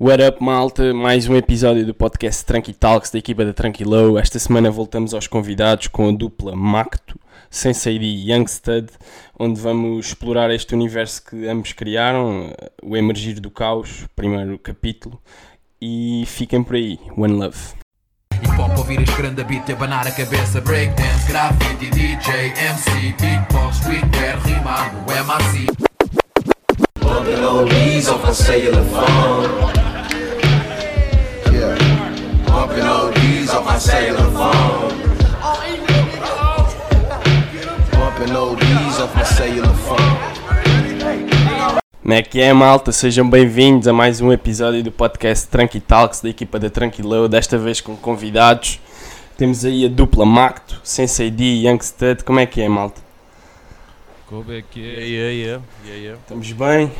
What up, malta? Mais um episódio do podcast Tranqui Talks da equipa da Tranquilo. Esta semana voltamos aos convidados com a dupla Macto, Sensei e Youngstud, onde vamos explorar este universo que ambos criaram, o Emergir do Caos, primeiro capítulo. E fiquem por aí. One love. Hip hop ouvir este grande beat, abanar a cabeça Breakdance, graffiti, DJ, MC Beatbox, streetwear, rimando, MRC Oldies off my cellular phone. Yeah. Bumping off my cellular phone. Bumping off my cellular phone. Como é que é, malta? Sejam bem-vindos a mais um episódio do podcast Tranqui Talks da equipa da Tranquilo, desta vez com convidados. Temos aí a dupla Macto, Sensei D e Youngstud. Como é que é, malta? Como é que é? yeah, yeah, yeah, yeah. Estamos bem?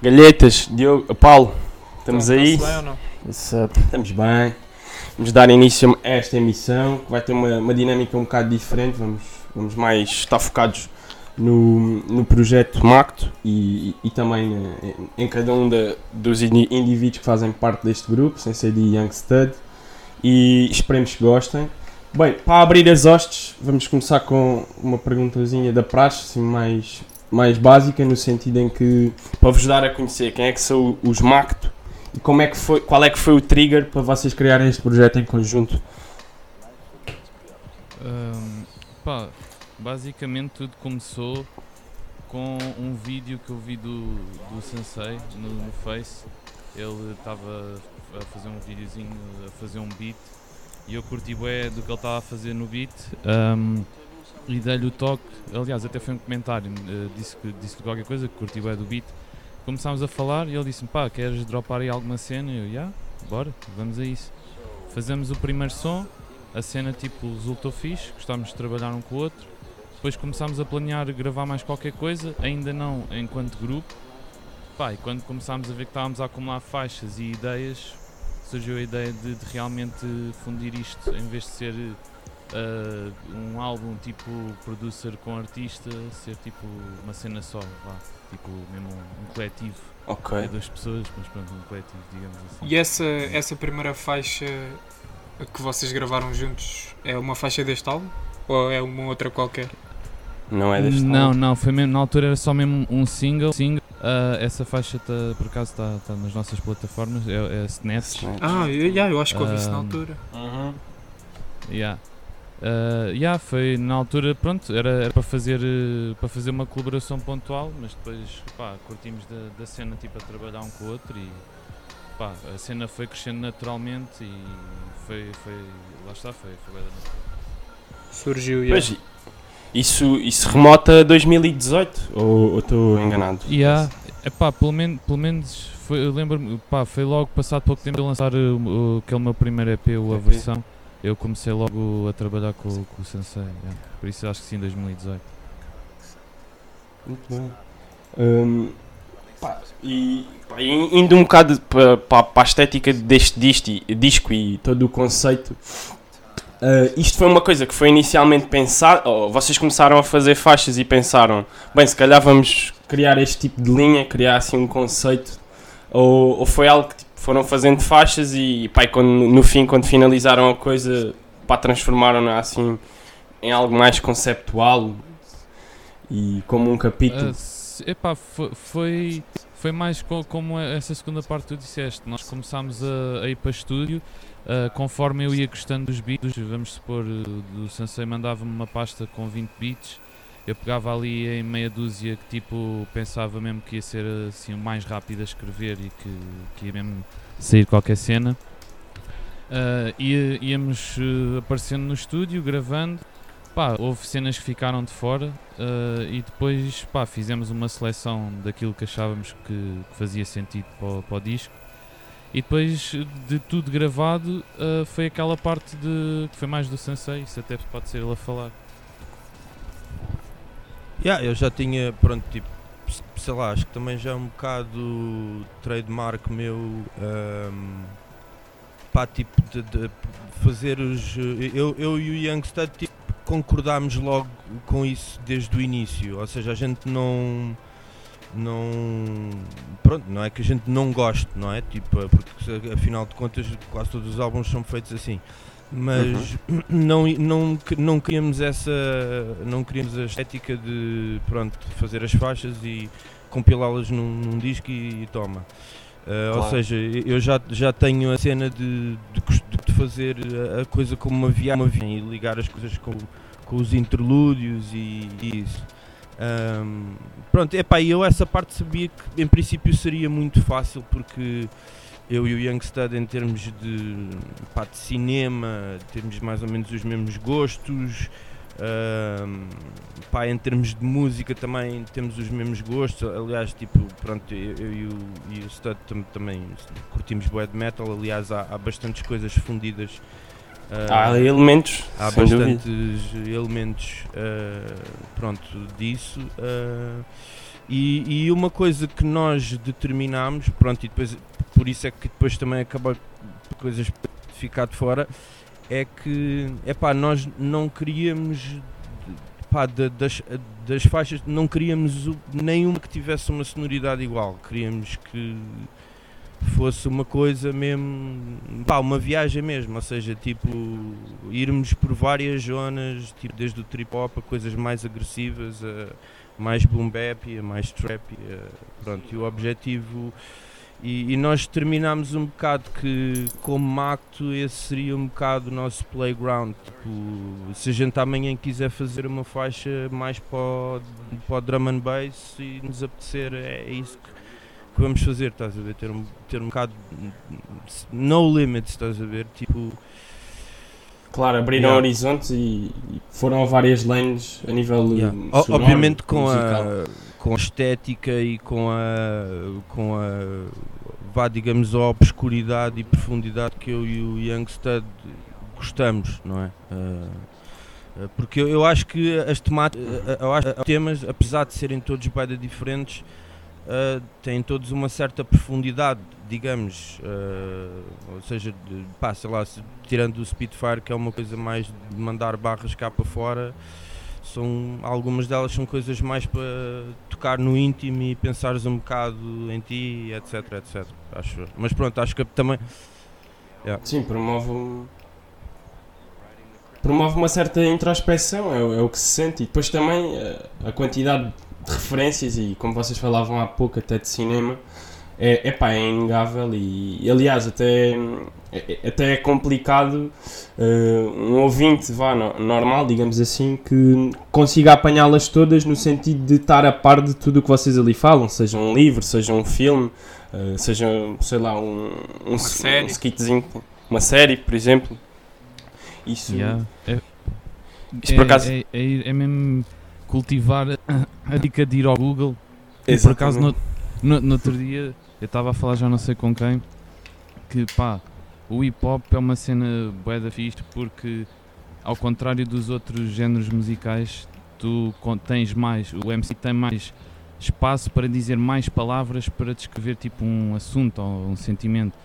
Galhetas, Diogo, Paulo, estamos aí? Está-se bem ou não? Estamos bem. Vamos dar início a esta emissão que vai ter uma, uma dinâmica um bocado diferente. Vamos, vamos mais estar focados no, no projeto Macto e, e também na- em, em cada um da- dos indi- indivíduos que fazem parte deste grupo, sem ser de Youngstud. E esperemos que gostem. Bem, para abrir as hostes, vamos começar com uma perguntazinha da praxe, assim, mais, mais básica, no sentido em que, para vos dar a conhecer quem é que são os Macto e como é que foi, qual é que foi o trigger para vocês criarem este projeto em conjunto? Ahm, pá, basicamente tudo começou com um vídeo que eu vi do, do Sensei no, no Face. Ele estava a fazer um videozinho, a fazer um beat e eu curti bué do que ele estava a fazer no beat ahm, e dei-lhe o toque. Aliás, até foi um comentário, eh, disse que disse qualquer coisa, que curti bué do beat. Começámos a falar e ele disse-me: pá, queres dropar aí alguma cena? E eu, já, bora, vamos a isso. Fazemos o primeiro som, a cena tipo resultou fixe, gostámos de trabalhar um com o outro. Depois começámos a planear gravar mais qualquer coisa, ainda não enquanto grupo. Pá, e quando começámos a ver que estávamos a acumular faixas e ideias, surgiu a ideia de, de realmente fundir isto em vez de ser ah, um álbum tipo producer com artista, ser tipo uma cena só, vá, tipo mesmo um, um coletivo. Ok. É duas pessoas, mas pronto, um coletivo, digamos assim. E essa, essa primeira faixa que vocês gravaram juntos é uma faixa deste álbum? Ou é uma outra qualquer? Não é deste Não, álbum? não, foi mesmo, na altura era só mesmo um single. single. Ah, essa faixa tá, por acaso está tá nas nossas plataformas, é, é Snatch. Ah, eu, yeah, eu acho que ouvi isso na Ah, altura. Uhum. Yeah. Ah, yeah, foi na altura, pronto, era, era para, fazer, eh, para fazer uma colaboração pontual, mas depois pá, curtimos da, da cena tipo, a trabalhar um com o outro e pá, a cena foi crescendo naturalmente e foi, foi lá está, foi, foi natural. Surgiu, yeah. Isso, isso remota a 2018? Ou ou estou enganado? Yeah, epá, pelo, men pelo menos foi, lembro-me, pá, foi logo passado pouco tempo de lançar o, o- aquele meu primeiro EP, o A EP. Versão. Eu comecei logo a trabalhar com, com o Sensei, yeah. por isso acho que sim, 2018. Muito bem. Hum, pá, e pá, indo um bocado para, para, para a estética deste disco e todo o conceito, ah, isto foi uma coisa que foi inicialmente pensado, ou vocês começaram a fazer faixas e pensaram, bem, se calhar vamos criar este tipo de linha, criar assim um conceito, ou, ou foi algo que tipo, foram fazendo faixas e e quando, no fim, quando finalizaram a coisa, pá, transformaram-na assim em algo mais conceptual e como um capítulo. Se- epá, foi, foi, mais co- como essa segunda parte que tu disseste. Nós começámos a, a ir para estúdio, ah, conforme eu ia gostando dos beats, vamos supor, uh, do Sensei mandava-me uma pasta com 20 beats, eu pegava ali em meia dúzia que tipo pensava mesmo que ia ser assim o mais rápido a escrever e que, que ia mesmo sair qualquer cena. Ah, ia- íamos uh, aparecendo no estúdio, gravando. Pá, houve cenas que ficaram de fora uh, e depois pá, fizemos uma seleção daquilo que achávamos que, que fazia sentido para, o- para o disco. E depois de tudo gravado uh, foi aquela parte de que foi mais do Sensei, isso até pode ser ele a falar. Yeah, eu já tinha, pronto, tipo, sei lá, acho que também já é um bocado trademark meu, ahm, pá, tipo, de, de fazer os. Eu, eu e o Youngstud, tipo, concordámos logo com isso desde o início, ou seja, a gente não. Não. Pronto, não é que a gente não goste, não é? Tipo, porque afinal de contas quase todos os álbuns são feitos assim. Mas não, não, não queríamos essa. Não queríamos a estética de pronto, fazer as faixas e compilá-las num, num disco e, e toma. Uh, Ou Claro. seja, eu já, já tenho a cena de, de, de fazer a coisa como uma viagem, uma viagem e ligar as coisas com, com os interlúdios e, e isso. Ahm, pronto, epá, eu essa parte sabia que em princípio seria muito fácil porque eu e o Youngstud em termos de, pá, de cinema temos mais ou menos os mesmos gostos, ahm, pá, em termos de música também temos os mesmos gostos, aliás, tipo, pronto, eu, eu e o, e o Stud tam- também curtimos de metal, aliás há, há bastantes coisas fundidas Há elementos, há sem dúvida. bastantes elementos uh, pronto, disso uh, e, e uma coisa que nós determinámos pronto, e depois, por isso é que depois também acaba coisas ficar de fora é que epá, nós não queríamos pá, da- das, das faixas não queríamos nenhuma que tivesse uma sonoridade igual queríamos que fosse uma coisa mesmo, pá, uma viagem mesmo, ou seja, tipo, irmos por várias zonas, tipo, desde o trip hop a coisas mais agressivas, a mais boom bap, a mais trap, a- pronto, e o objetivo, e, e nós terminámos um bocado que, como Macto, esse seria um bocado o nosso playground, tipo, se a gente amanhã quiser fazer uma faixa mais para o, para o drum and bass e nos apetecer, é, é isso que que vamos fazer, estás a ver? Ter um, ter um bocado no limits, estás a ver? Tipo, Claro, abriram Yeah. horizontes e, e foram a várias lanes a nível yeah. uh, O- sonoro, obviamente com musical. a, com a estética e com a, com a vá, digamos, a obscuridade e profundidade que eu e o Youngstud gostamos, não é? Ah, porque eu, eu acho que as temáticas, eu acho, os temas, apesar de serem todos bem diferentes, ah, têm todos uma certa profundidade, digamos, ah, ou seja, de, pá, sei lá, se- tirando o Spitfire, que é uma coisa mais de mandar barras cá para fora, são, algumas delas são coisas mais para tocar no íntimo e pensares um bocado em ti, etc, etc, acho. Mas pronto, acho que também, Sim, promove promove uma certa introspeção, é, é o que se sente. E depois também eh, a quantidade de referências, e como vocês falavam há pouco até de cinema, é, epá, é inegável e, aliás até, é, é- até é complicado eh, um ouvinte vá, no- normal, digamos assim, que consiga apanhá-las todas no sentido de estar a par de tudo o que vocês ali falam, seja um livro, seja um filme, eh, seja, sei lá, um, um, s- série. um skitzinho, uma série, por exemplo. Isso, Yeah. É, Isso por acaso- é, é, é mesmo cultivar a, a dica de ir ao Google. E por acaso, no, no, no outro dia, eu estava a falar já não sei com quem, que pá, o hip hop é uma cena bué da fixe porque, ao contrário dos outros géneros musicais, tu tens mais, o MC tem mais espaço para dizer mais palavras para descrever tipo um assunto ou um sentimento.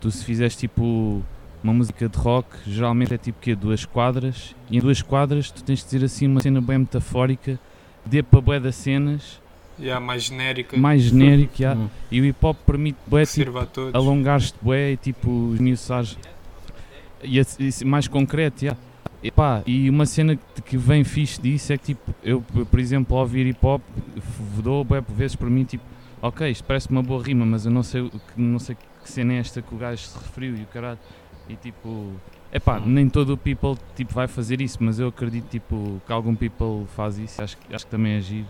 Tu se fizeres tipo uma música de rock, geralmente é tipo que duas quadras, e em duas quadras tu tens de dizer assim uma cena bem metafórica, dê para bué das cenas, Yeah, mais genérica, mais genérico, já. Hum. e o hip hop permite bué, tipo, alongar-te bué e tipo esmiuçares e, esse mais concreto, já. E, pá, e uma cena que, que vem fixe disso é que tipo, eu por exemplo ao ouvir hip hop dou bué por vezes para mim tipo, ok, isto parece uma boa rima, mas eu não sei, não sei que cena é esta que o gajo se referiu e o caralho. E tipo, epá, nem todo o people tipo, vai fazer isso, mas eu acredito tipo, que algum people faz isso, acho, acho que também é giro.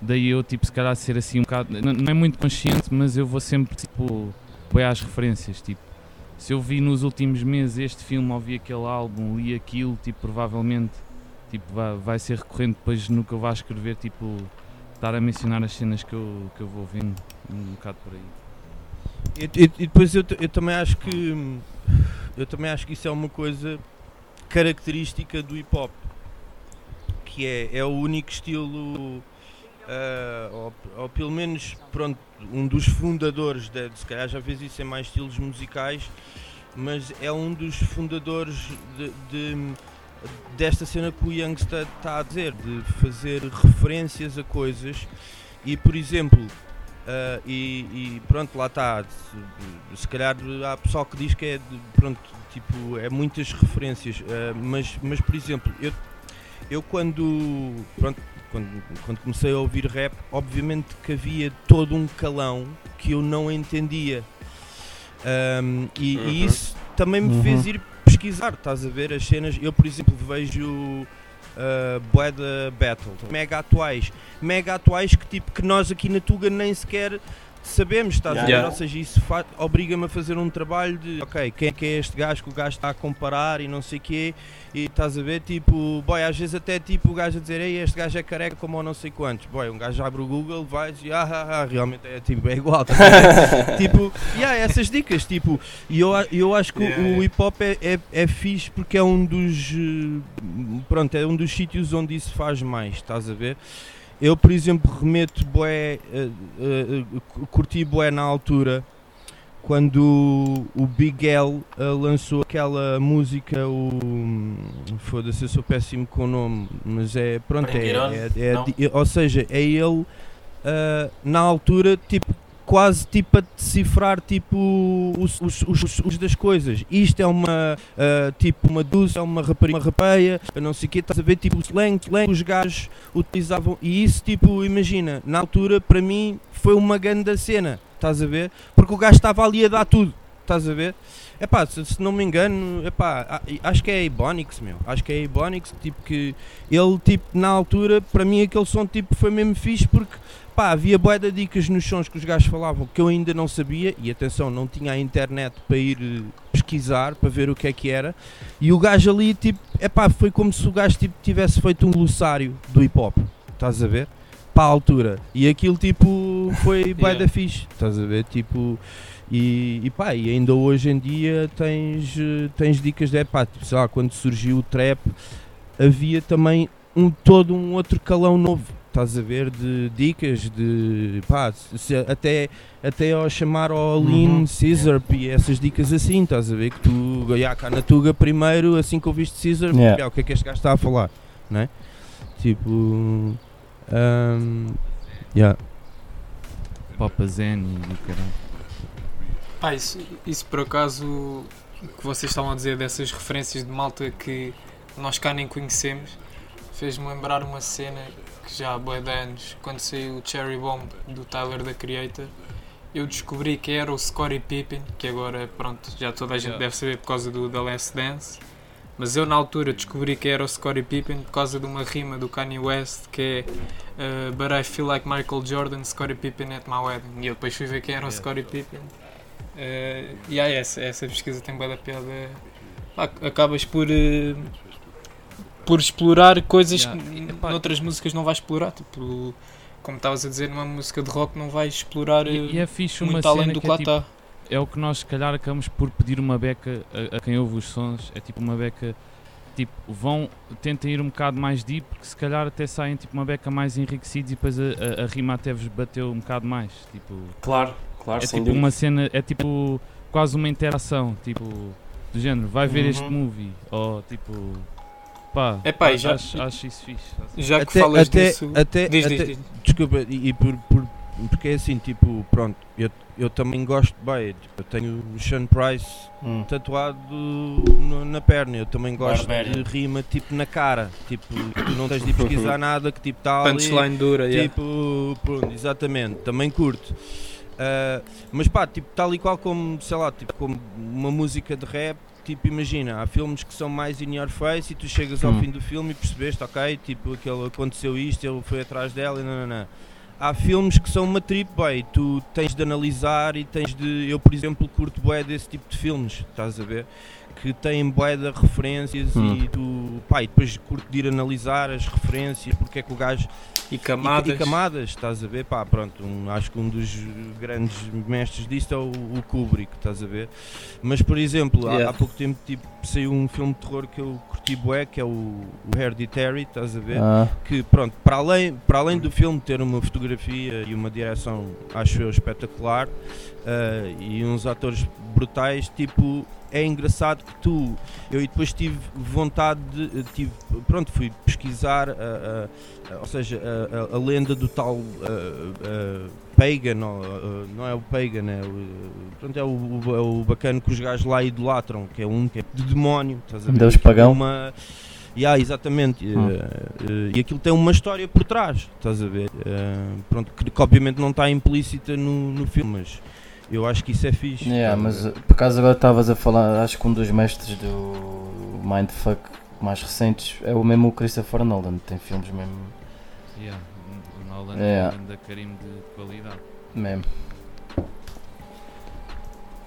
Daí eu tipo, se calhar ser assim um bocado, não, não é muito consciente, mas eu vou sempre tipo, bem às referências, tipo, se eu vi nos últimos meses este filme ou vi aquele álbum, li aquilo, tipo, provavelmente tipo, vai, vai ser recorrente depois no que eu vá escrever, tipo, estar a mencionar as cenas que eu, que eu vou vendo um bocado por aí. E, depois eu, eu também acho que eu também acho que isso é uma coisa característica do hip hop que é, é o único estilo ah, ou, ou pelo menos pronto, um dos fundadores de, se calhar já vês isso em mais estilos musicais mas é um dos fundadores de, de- desta cena que o Youngster está a dizer de fazer referências a coisas. E por exemplo, ah, e, e pronto, lá está. Se, se calhar há pessoal que diz que é de- pronto, tipo, é muitas referências. ah, mas, mas por exemplo, eu, eu quando, pronto, quando, quando comecei a ouvir rap, obviamente que havia todo um calão que eu não entendia. Ahm, e, Uhum. e isso também me Uhum. fez ir pesquisar, estás a ver as cenas. Eu, por exemplo, vejo uh, Battle, mega atuais, mega atuais que tipo que nós aqui na Tuga nem sequer sabemos, estás a ver? Yeah. Ou seja, isso obriga-me a fazer um trabalho de ok, quem é que é este gajo que o gajo está a comparar e não sei o quê, e estás a ver, tipo, boy, às vezes até tipo o gajo a dizer, ei, este gajo é careca como ou não sei quantos, boy, um gajo abre o Google, vai e ah, ah, ah, realmente é tipo, é igual, ver? tipo, yeah, essas dicas, tipo, e eu, eu acho que o- Yeah, o yeah. hip hop é, é, é fixe porque é um dos, eh, pronto, é um dos sítios onde isso faz mais, estás a ver? Eu, por exemplo, remeto bué, eh, eh, eh, curti bué na altura quando o Big L eh, lançou aquela música, o foda-se, eu sou péssimo com o nome, mas é pronto, é, é- é di- ou seja, é ele eh, na altura tipo quase tipo a decifrar tipo os, os, os, os- das coisas. Isto é uma eh, tipo uma dulce, é uma rapariga, uma rapeia, não sei o que, estás a ver tipo o slang, slang os gajos utilizavam e isso tipo, imagina, na altura para mim foi uma grande cena, estás a ver? Porque o gajo estava ali a dar tudo, estás a ver? Epá, se, se não me engano, epá, a- acho que é a Ebonix, meu. Acho que é a Ebonix, tipo que ele, tipo, na altura, para mim aquele som, tipo, foi mesmo fixe porque, pá, havia bué de dicas nos sons que os gajos falavam que eu ainda não sabia e, atenção, não tinha a internet para ir eh, pesquisar, para ver o que é que era e o gajo ali, tipo, epá, foi como se o gajo, tipo, tivesse feito um glossário do hip-hop, estás a ver? Para a altura. E aquilo, tipo, foi Yeah. da fixe, estás a ver? Tipo... E, e pá, e ainda hoje em dia tens, eh, tens dicas de pá, tipo, sei lá, quando surgiu o trap havia também um todo um outro calão novo, estás a ver, de dicas, de pá, se- até, até ao chamar ao Lean Uhum. Scissor e essas dicas assim, estás a ver, que tu, já cá na Tuga primeiro, assim que ouviste Scissor, Yeah. "Ya, o que é que este gajo está a falar, não é? Tipo, um, yeah. Papa Zen e o caralho. Ah, isso, isso por acaso o que vocês estavam a dizer dessas referências de malta que nós cá nem conhecemos fez-me lembrar uma cena já há bué de anos, quando saiu o Cherry Bomb do Tyler da Creator, eu descobri que era o Scottie Pippen, que agora pronto, já toda a gente Yeah. deve saber por causa do The Last Dance. Mas eu na altura descobri que era o Scottie Pippen por causa de uma rima do Kanye West que é uh, But I feel like Michael Jordan, Scottie Pippen at my wedding. E eu depois fui ver quem era o Yeah. Scottie Pippen. Uh, e aí essa, essa pesquisa tem bem da piada. Acabas por, uh, por explorar coisas Yeah. que Epá. noutras músicas não vais explorar. Tipo, como estavas a dizer, numa música de rock não vais explorar E, e é fixe uma muito além do que que lá é, tipo, está. é o que nós se calhar acabamos por pedir uma beca a, a quem ouve os sons, é tipo uma beca, tipo, vão, tentem ir um bocado mais deep, porque se calhar até saem tipo uma beca mais enriquecidos e depois a, a, a rima até vos bateu um bocado mais, tipo, Claro, claro, é sem tipo dúvida. uma cena, é tipo quase uma interação, tipo, do género, vai ver este Uhum. movie, ou tipo, pá, e acho, já- acho, acho isso fixe. Já que falas disso. até, diz, até- diz, diz. Desculpa, e, e por, por- porque é assim, tipo, pronto, eu, eu também gosto, bem, tipo, eu tenho o Sean Price Hum. tatuado no- na perna, eu também gosto Barbarian. de rima tipo na cara, tipo, tu não tens de ir pesquisar nada que tipo está ali, Punchline dura, yeah. tipo, pronto, exatamente, também curto. Ah, mas pá, tipo, tal e qual como, sei lá, tipo, como uma música de rap, tipo, imagina, há filmes que são mais in your face e tu chegas ao Hum. fim do filme e percebeste, ok, tipo, aquele aconteceu isto, ele foi atrás dela e não, não, não. Há filmes que são uma trip, bem, tu tens de analisar e tens de. Eu, por exemplo, curto bué desse tipo de filmes, estás a ver? Que têm bué de referências Hum. e tu. E depois curto de ir analisar as referências, porque é que o gajo E e- camadas. E, camadas, estás a ver? Pá, pronto, um- acho que um dos grandes mestres disto é o, o Kubrick, estás a ver? Mas, por exemplo, há- Yeah. há, pouco tempo tipo, saiu um filme de terror que eu curti bué, que é o, o Hereditary, estás a ver? Ah, Que, pronto, para além, para além do filme ter uma fotografia e uma direção, acho eu, espetacular, ah, e uns atores brutais, tipo, é engraçado que tu. Eu e depois tive vontade de. Tive, pronto, fui pesquisar, a- a- a- ou seja, a, lenda do tal Pagan, não é o Pagan, é o, pronto, é o, o, é o bacana que os gajos lá idolatram, que é um que é de demónio, estás a ver? Deus pagão. tem Uma, Yeah, exatamente. Hum. Eh, eh, e aquilo tem uma história por trás, estás a ver? Eh, pronto, que, que obviamente não está implícita no, no filme, mas eu acho que isso é fixe. Yeah, a mas por acaso agora estavas a falar, acho que um dos mestres do Mindfuck mais recentes é o mesmo Christopher Nolan, tem filmes mesmo. Yeah, o Nolan É. é um grande carimbo de qualidade. mesmo.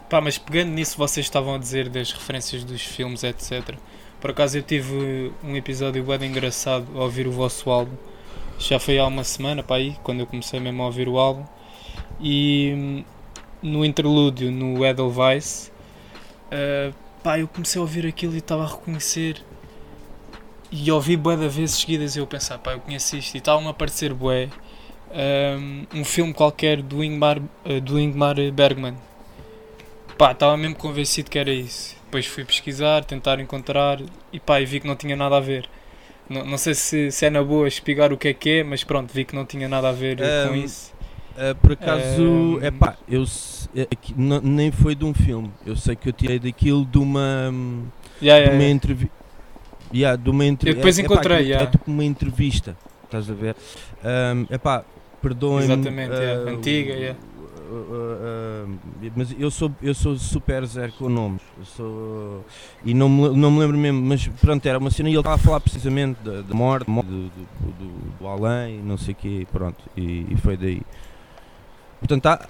Pá, mas pegando nisso, vocês estavam a dizer das referências dos filmes, etc. Por acaso eu tive um episódio bem engraçado a ouvir o vosso álbum. Já foi há uma semana, pá, aí, quando eu comecei mesmo a ouvir o álbum. E hum, no interlúdio, no Edelweiss, uh, pá, eu comecei a ouvir aquilo e estava a reconhecer. E ouvi bué de vezes seguidas e eu pensar, pá, eu conheço isto. E estavam a aparecer bué. Um, um filme qualquer do Ingmar, uh, do Ingmar Bergman. Pá, estava mesmo convencido que era isso. Depois fui pesquisar, tentar encontrar e pá, e vi que não tinha nada a ver. Não, não sei se, se é na boa explicar o que é que é, mas pronto, vi que não tinha nada a ver com Um, isso. Eh, por acaso, é pá, eu n- nem foi de um filme. Eu sei que eu tirei daquilo de uma, hum, Yeah, de uma yeah. entrevista. Yeah, de uma entre- Eu depois é- é encontrei, aquilo yeah. É tipo uma entrevista, estás a ver? É epá, perdoem-me. Exatamente, yeah, eh, antiga, yeah. uh, uh, uh, mas eu sou, eu sou super zero com nomes. Eu sou, e não me, não me lembro mesmo, mas pronto, era uma cena e ele estava a falar precisamente da, da morte, do, do, do, do além, não sei o quê, pronto, e, e foi daí. Portanto, há,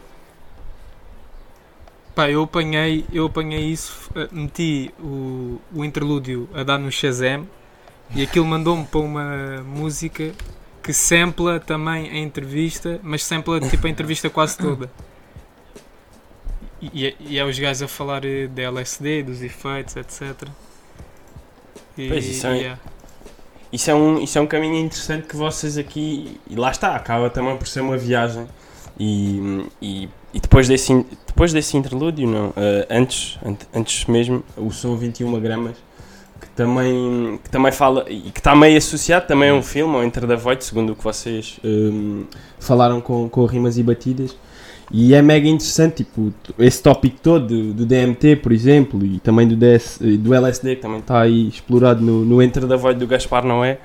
Pá, eu apanhei, eu apanhei isso, eh, meti o, o interlúdio a dar no Shazam e aquilo mandou-me para uma música que sampla também a entrevista, mas sampla tipo a entrevista quase toda. E, e, é os gajos a falar eh, de LSD, dos efeitos, etc. E, Pois, isso é- yeah. Isso é, um, isso é um caminho interessante que vocês aqui. E lá está, acaba também por ser uma viagem. E, e, e depois, desse, depois desse interlúdio, não, eh, antes, ant- antes mesmo, o som 21 gramas, que também, que também fala. e que está meio associado também a um filme, ao Enter the Void, segundo o que vocês hum, falaram com, com rimas e batidas. E é mega interessante, tipo, esse tópico todo do, DMT, por exemplo, e também do, DS, eh, do LSD, que também está aí explorado no, no Enter the Void do Gaspar Noé,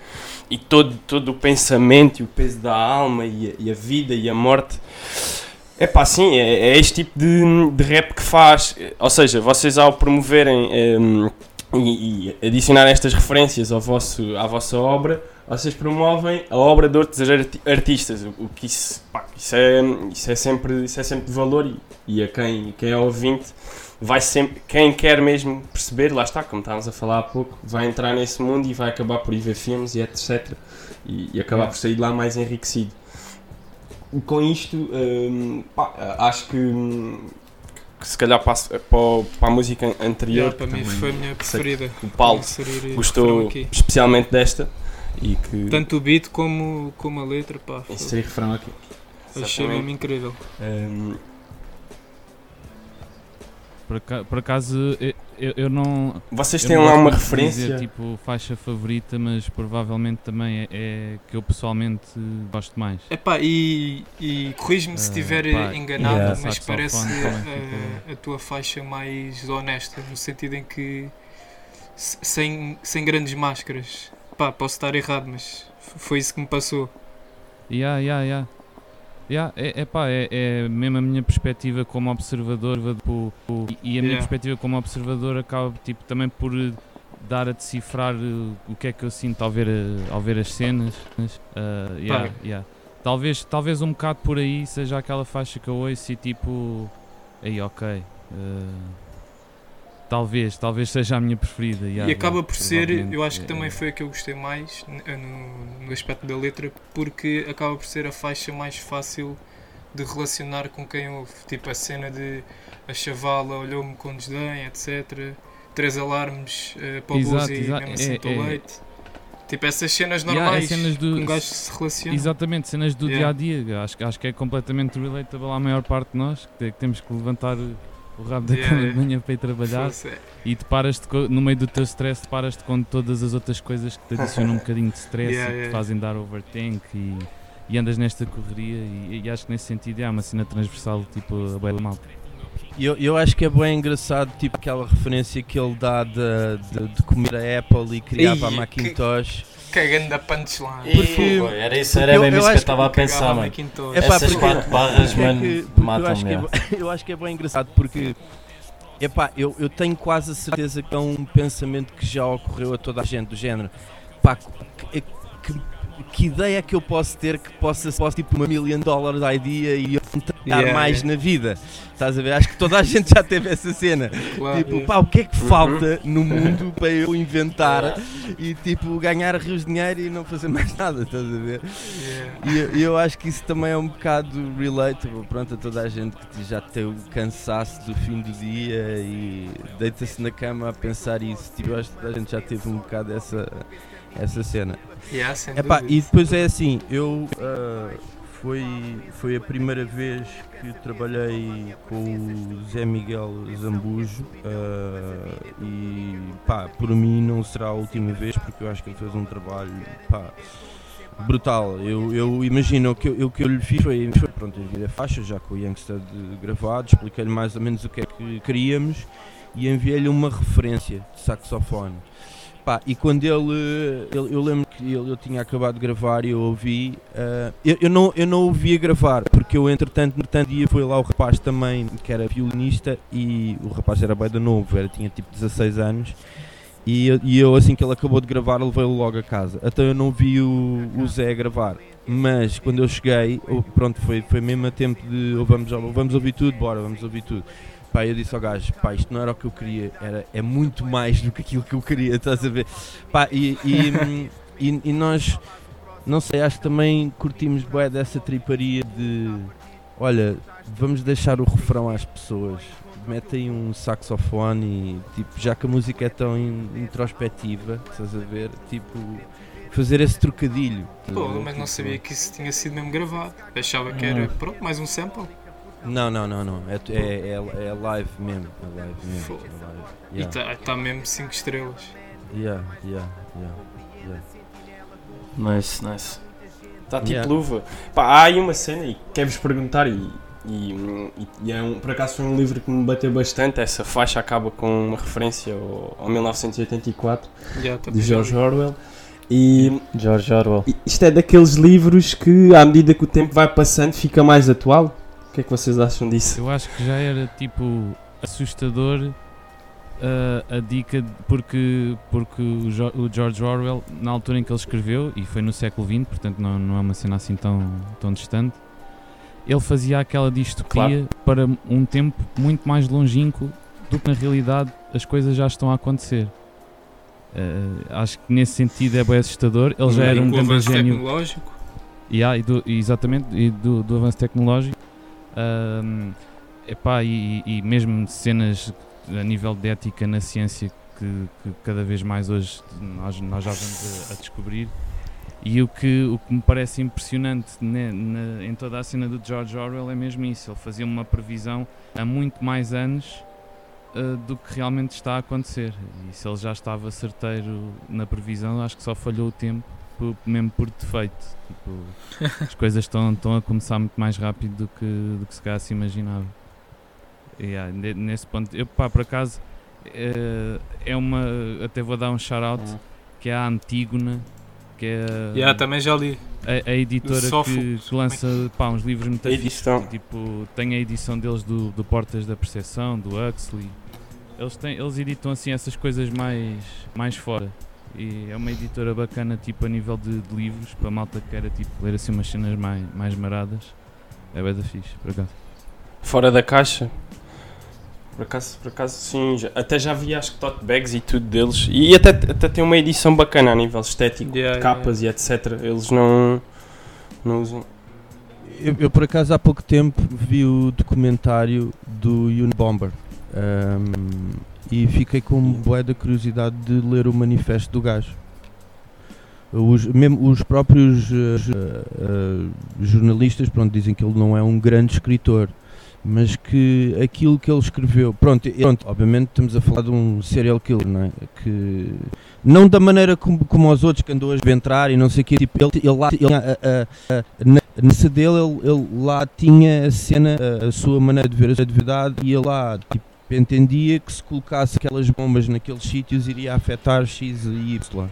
e todo, todo o pensamento e o peso da alma e a, e a vida e a morte. É pá, sim, é, é este tipo de, de rap que faz. Ou seja, vocês ao promoverem em, e, e adicionarem estas referências ao vosso, à vossa obra, vocês promovem a obra de outros arti- artistas, o, que isso, pá, isso, é, isso, é sempre, isso é sempre de valor e, e a quem, quem é ouvinte vai sempre, quem quer mesmo perceber, lá está, como estávamos a falar há pouco, vai entrar nesse mundo e vai acabar por ir ver filmes e etc. E, e acabar por sair de lá mais enriquecido. E com isto, hum, pá, acho que, que se calhar passo para, o- para a música anterior, Yeah, para mim foi a minha preferida. o Paulo gostou especialmente desta e que Tanto o beat como, como a letra, pá. foi- esse refrão aqui. Achei Exatamente. mesmo incrível. Hum, Por, aca- por acaso, eu, eu, não. vocês eu têm não lá uma referência? Dizer, tipo, faixa favorita, mas provavelmente também é, é que eu pessoalmente gosto mais. Epá, e, e corrijo-me se Ah, estiver enganado, yeah. mas parece também eh, a tua faixa mais honesta, no sentido em que se- sem, sem grandes máscaras. Pá, posso estar errado, mas foi isso que me passou. Yeah, yeah, yeah. Yeah, é, é pá, é, é mesmo a minha perspectiva como observador tipo, e, a minha Yeah. perspectiva como observador acaba tipo, também por eh, dar a decifrar eh, o que é que eu sinto ao ver, eh, ao ver as cenas. Ah, yeah, yeah. Talvez, talvez um bocado por aí seja aquela faixa que eu ouço e tipo, aí ok. eh, talvez, talvez seja a minha preferida. yeah, e acaba yeah, por ser, eu acho que é- também foi a que eu gostei mais eh, no, no aspecto da letra, porque acaba por ser a faixa mais fácil de relacionar com quem ouve. Tipo a cena de a chavala olhou-me com desdém, etc. Três alarmes eh, para o Exato, e exato, mesmo assim é- é- leite. Tipo essas cenas Yeah, é normais cenas do- que um gajo se relaciona. Exatamente, cenas do dia a dia. Acho, que- acho que é completamente relatable à maior parte de nós, que, que temos que levantar, o rabo da Yeah, cama de manhã para ir trabalhar e deparas-te co- no meio do teu stress, deparas-te com todas as outras coisas que te adicionam um bocadinho de stress Yeah, e que te fazem dar overthink e, e andas nesta correria e, e acho que nesse sentido é uma cena transversal tipo a boa malta. Eu, eu acho que é bem engraçado, tipo aquela referência que ele dá de, de, de comer a Apple e criava a Macintosh. Cagando da punchline. Porque- Pô, era isso, era eu- mesmo eu isso que eu estava a pensar, mano. É pá, Essas porque- quatro barras, mano, eu matam-me. acho, que é, eu acho que é bem engraçado porque epá, eu, eu tenho quase a certeza que é um pensamento que já ocorreu a toda a gente do género. Pá, que, que- que ideia é que eu posso ter que possa ser tipo uma million dollar idea e eu tentar Yeah, mais yeah. na vida? Estás a ver? Acho que toda a gente já teve essa cena. Claro. Tipo, pá, o que é que falta no mundo para eu inventar e tipo ganhar rios de dinheiro e não fazer mais nada, estás a ver? Yeah. E eu, eu acho que isso também é um bocado relatable, pronto, a toda a gente que já tem o cansaço do fim do dia e deita-se na cama a pensar isso. Tipo, acho que toda a gente já teve um bocado essa, essa cena. Yeah, sem Epá, dúvida. e depois é assim, eu ah, foi, foi a primeira vez que trabalhei com o Zé Miguel Zambujo ah, e pá, por mim não será a última vez porque eu acho que ele fez um trabalho pá, brutal. Eu, eu imagino o que eu, o que eu lhe fiz foi, foi pronto, enviei a faixa já com o Youngster de- gravado, expliquei-lhe mais ou menos o que é que queríamos e enviei-lhe uma referência de saxofone. Pá, e quando ele, ele- eu lembro que ele, eu tinha acabado de gravar e eu ouvi, ah, eu, eu não, eu não ouvia gravar, porque eu entretanto, entretanto dia foi lá o rapaz também, que era violinista, e o rapaz era bem de novo, era, tinha tipo 16 anos, e, eu- e eu assim que ele acabou de gravar, levei-lo logo a casa. Então eu não vi o, o Zé gravar, mas quando eu cheguei, oh, pronto, foi, foi mesmo a tempo de oh, vamos, vamos ouvir tudo, bora, vamos ouvir tudo. Pá, eu disse ao gajo, pá, isto não era o que eu queria, era, é muito mais do que aquilo que eu queria, estás a ver? Pá, e, e, e, e nós, não sei, acho que também curtimos bué dessa triparia de, olha, vamos deixar o refrão às pessoas, metem um saxofone e, tipo, já que a música é tão in- introspectiva, estás a ver, tipo, fazer esse trocadilho. Pô, mas não Tipo, sabia que isso tinha sido mesmo gravado. Achava que era, pronto, mais um sample. Não, não, não, não, é, é, é, é live mesmo, é live mesmo. É live. E Yeah. está tá mesmo 5 estrelas. Yeah, yeah, yeah, yeah. Nice, nice. Está tipo Yeah. luva. Pá, há aí uma cena e quero-vos perguntar e, e, e- e é um, por acaso foi um livro que me bateu bastante. Essa faixa acaba com uma referência ao, ao 1984 Já, também de George. Orwell. E George Orwell. e isto é daqueles livros que à medida que o tempo vai passando fica mais atual. O que é que vocês acham disso? Eu acho que já era tipo assustador ah, a dica porque, porque o, Jo- o George Orwell, na altura em que ele escreveu, e foi no século XX, portanto não, não é uma cena assim tão, tão distante, ele fazia aquela distopia para um tempo muito mais longínquo do que na realidade as coisas já estão a acontecer. Ah, acho que nesse sentido é bem assustador. Ele já E era um grande avanço gênio. tecnológico. Yeah, e do, exatamente, e do, do avanço tecnológico. Ahm, epá, e, e mesmo cenas a nível de ética na ciência que, que cada vez mais hoje nós, nós já vamos a, a descobrir. E o que, o que me parece impressionante ne- na- em toda a cena do George Orwell é mesmo isso. Ele fazia uma previsão há muito mais anos ah, do que realmente está a acontecer. E se ele já estava certeiro na previsão, acho que só falhou o tempo por- mesmo por defeito. Tipo, as coisas estão, estão a começar muito mais rápido do que, do que se calhar se imaginava. E, yeah, ne- nesse ponto, eu pá, por acaso, eh, é uma. Até vou dar um shout-out que é a Antígona, que é Já, também já li. a, a editora que, que lança pá, uns livros muito Edição. fixos, Tipo, tem a edição deles do, do Portas da Percepção, do Huxley. Eles, têm, eles editam assim essas coisas mais, mais fora. E é uma editora bacana, tipo, a nível de, de livros, para a malta que queira tipo, ler assim umas cenas mais, mais maradas. É bem da fixe, por acaso. Fora da caixa. Por acaso, por acaso sim, já- até já vi acho que tote bags e tudo deles. E até, até tem uma edição bacana a nível estético, Yeah, de capas e etc. Eles não, não usam. Eu, eu, por acaso há pouco tempo vi o documentário do Unabomber ahm, e fiquei com boa da curiosidade de ler o manifesto do gajo. Os, mesmo os próprios eh, eh, jornalistas pronto, dizem que ele não é um grande escritor, mas que aquilo que ele escreveu, pronto, pronto, obviamente estamos a falar de um serial killer, não é? Que não da maneira como, como os outros que andou a entrar e não sei o que, tipo, ele, ele lá, ele, na, nessa dele, ele, ele lá tinha a cena, a, a sua maneira de ver a verdade e ele lá, tipo, entendia que se colocasse aquelas bombas naqueles sítios iria afetar X e Y.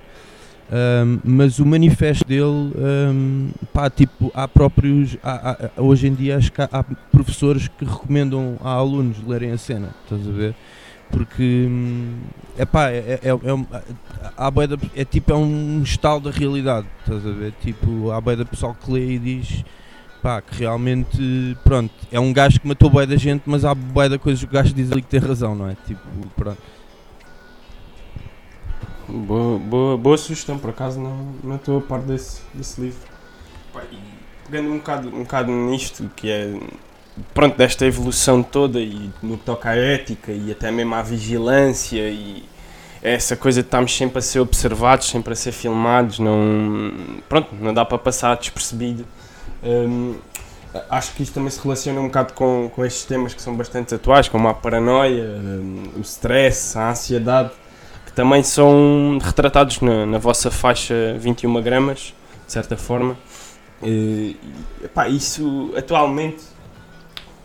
Um, mas o manifesto dele, um, pá, tipo, há próprios, há- há- hoje em dia acho que há, há professores que recomendam a alunos lerem a cena, estás a ver? Porque, hum, epá, é, é, é, um- é tipo, é um estalo da realidade, estás a ver? Tipo, há bué da pessoal que lê e diz, pá, que realmente, pronto, é um gajo que matou bué da gente, mas há bué da coisas que o gajo diz ali que tem razão, não é? Tipo, pronto. Boa, boa, boa sugestão, por acaso não não estou a par desse, desse livro. Pá, e pegando um bocado, um bocado nisto, que é pronto, desta evolução toda e no que toca à ética e até mesmo à vigilância e essa coisa de estarmos sempre a ser observados, sempre a ser filmados, não, pronto, não dá para passar despercebido. Hum, acho que isto também se relaciona um bocado com, com estes temas que são bastante atuais, como a paranoia, hum, o stress, a ansiedade que também são retratados na, na vossa faixa 21 gramas, de certa forma. E, epá, isso atualmente,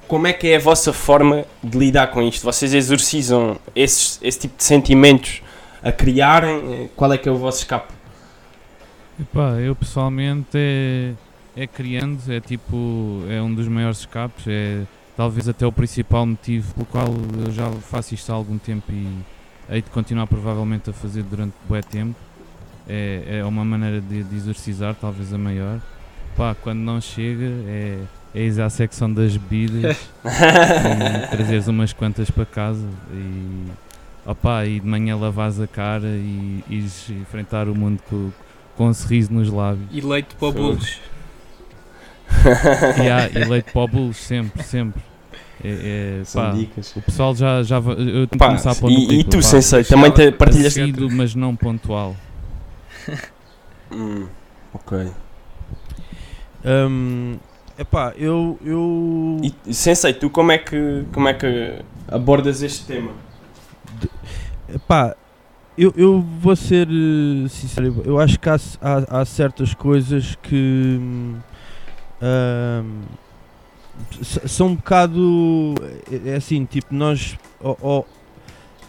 como é que é a vossa forma de lidar com isto? Vocês exorcizam esses, esse tipo de sentimentos a criarem? Qual é que é o vosso escape? Epá, eu pessoalmente é, é criando, é tipo, é um dos maiores escapes, é talvez até o principal motivo pelo qual eu já faço isto há algum tempo e hei de continuar provavelmente a fazer durante bué tempo. É, é uma maneira de, de exorcizar, talvez a maior. Pá, quando não chega é, é ir à secção das bebidas e trazeres umas quantas para casa e, opá, e de manhã lavares a cara e ires enfrentar o mundo com, com um sorriso nos lábios. E leite para bolos. E, há, e leite para o bolos, sempre, sempre. É, é, São pá, dicas. o pessoal já, já eu tenho que Pá, começar a pôr no e, e currículo, tu, pá. Sensei, também te, partilhas. Assíduo, mas não pontual. Hum, ok. Hum, epá, eu, eu E, e, Sensei, tu como é, que, como é que abordas este tema? Epá, eu, eu vou ser eh, sincero, eu acho que há, há, há certas coisas que s- são um bocado é é assim, tipo, nós ó- ó,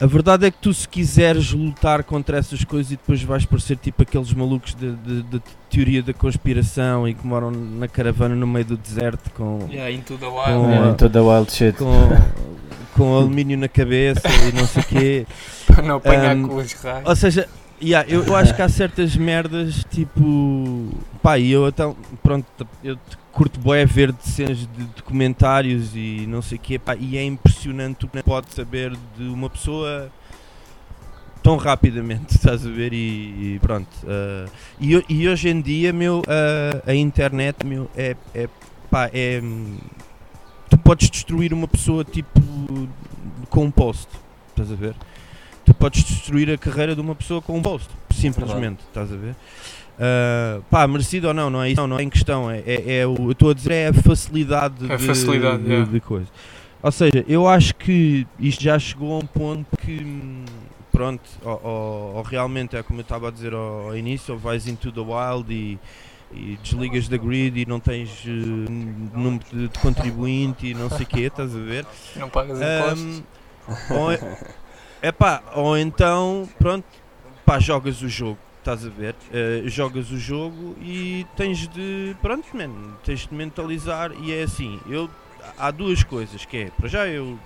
a verdade é que tu se quiseres lutar contra essas coisas e depois vais parecer tipo aqueles malucos de, de- de teoria da conspiração e que moram na caravana no meio do deserto com, Yeah, into the Com- wild. Yeah, Ah. toda wild shit. com, com alumínio na cabeça e não sei o quê. Para não apanhar Um, com os raios. Ou seja, yeah, eu, eu acho que há certas merdas tipo. Pá, e eu então. Pronto, eu curto bué ver de cenas de documentários e não sei o quê, pá, e é impressionante o que pode saber de uma pessoa tão rapidamente, estás a ver? E, e pronto. ah, e, e hoje em dia, meu, ah, a internet, meu, é. é pá, é. Tu podes destruir uma pessoa tipo com um post, estás a ver? Tu podes destruir a carreira de uma pessoa com um post, simplesmente, estás a ver? Ah, pá, merecido ou não, não é isso, não, não é em questão, é, é, é o, eu estou a dizer é a facilidade, A de, facilidade, de, yeah. de coisa. Ou seja, eu acho que isto já chegou a um ponto que, pronto, ou, ou- ou realmente é como eu estava a dizer ao, ao início, ou vais into the wild e, e desligas da grid e não tens eh, número de, de contribuinte e não sei o quê, estás a ver? Não pagas impostos. Ahm, ou, é- epá, ou então, pronto, pá, jogas o jogo, estás a ver? Eh, jogas o jogo e tens de, pronto, man, tens de mentalizar e é assim, eu, há duas coisas, que é, para já eu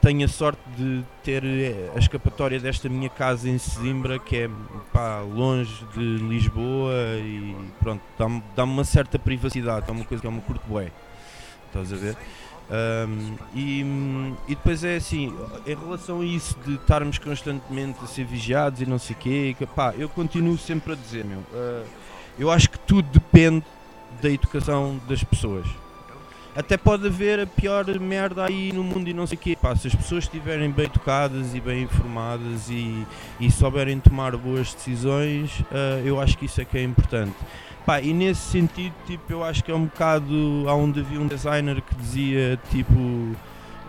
tenho a sorte de ter eh, a escapatória desta minha casa em Sesimbra, que é, pá, longe de Lisboa e pronto, dá-me dá uma certa privacidade, é uma coisa que é uma curto bué, estás a ver? Um, e, e depois é assim, em relação a isso de estarmos constantemente a ser vigiados e não sei o quê, pá, eu continuo sempre a dizer, meu, uh, eu acho que tudo depende da educação das pessoas. até pode haver a pior merda aí no mundo e não sei o quê. Pá, se as pessoas estiverem bem tocadas e bem informadas e, e souberem tomar boas decisões, ah, eu acho que isso é que é importante. Pá, e nesse sentido, tipo, eu acho que é um bocado. Há onde havia um designer que dizia tipo.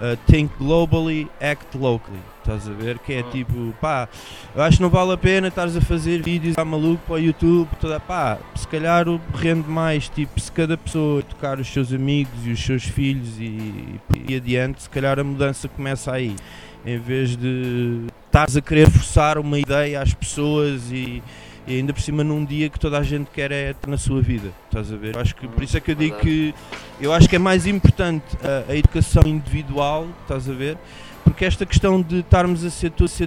uh, think globally, act locally. Estás a ver? Que é Ah. tipo, pá, eu acho que não vale a pena estares a fazer vídeos a maluco para o YouTube, toda, pá, se calhar rende mais, tipo, se cada pessoa tocar os seus amigos e os seus filhos e, e adiante, se calhar a mudança começa aí. Em vez de estares a querer forçar uma ideia às pessoas e, e ainda por cima num dia que toda a gente quer é estar na sua vida, estás a ver? Eu acho que por isso é que eu digo que eu acho que é mais importante a, a educação individual, estás a ver? Porque esta questão de estarmos a ser todos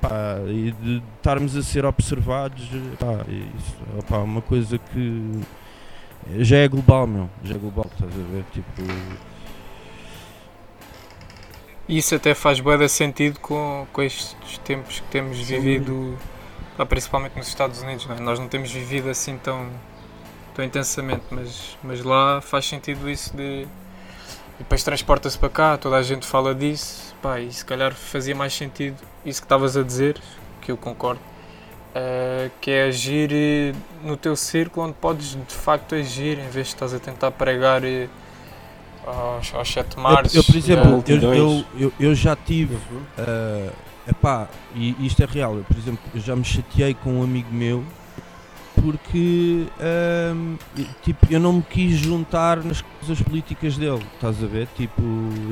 pá, e de estarmos a ser observados, pá, isso, opá, é uma coisa que já é global, meu, já é global, estás a ver? Tipo, Isso até faz bué sentido com, com estes tempos que temos vivido, pá, principalmente nos Estados Unidos. Não é? Nós não temos vivido assim tão, tão intensamente, mas, mas lá faz sentido isso de. E depois transporta-se para cá, toda a gente fala disso, pá, e se calhar fazia mais sentido isso que estavas a dizer, que eu concordo, eh, que é agir eh, no teu círculo onde podes de facto agir, em vez de estás a tentar pregar eh, aos, aos sete mares. eu, eu, por exemplo, eu, eu, eu, eu já tive Uh, epá, e isto é real, eu, por exemplo, eu já me chateei com um amigo meu porque e, tipo, eu não me quis juntar nas coisas políticas dele, estás a ver? Tipo,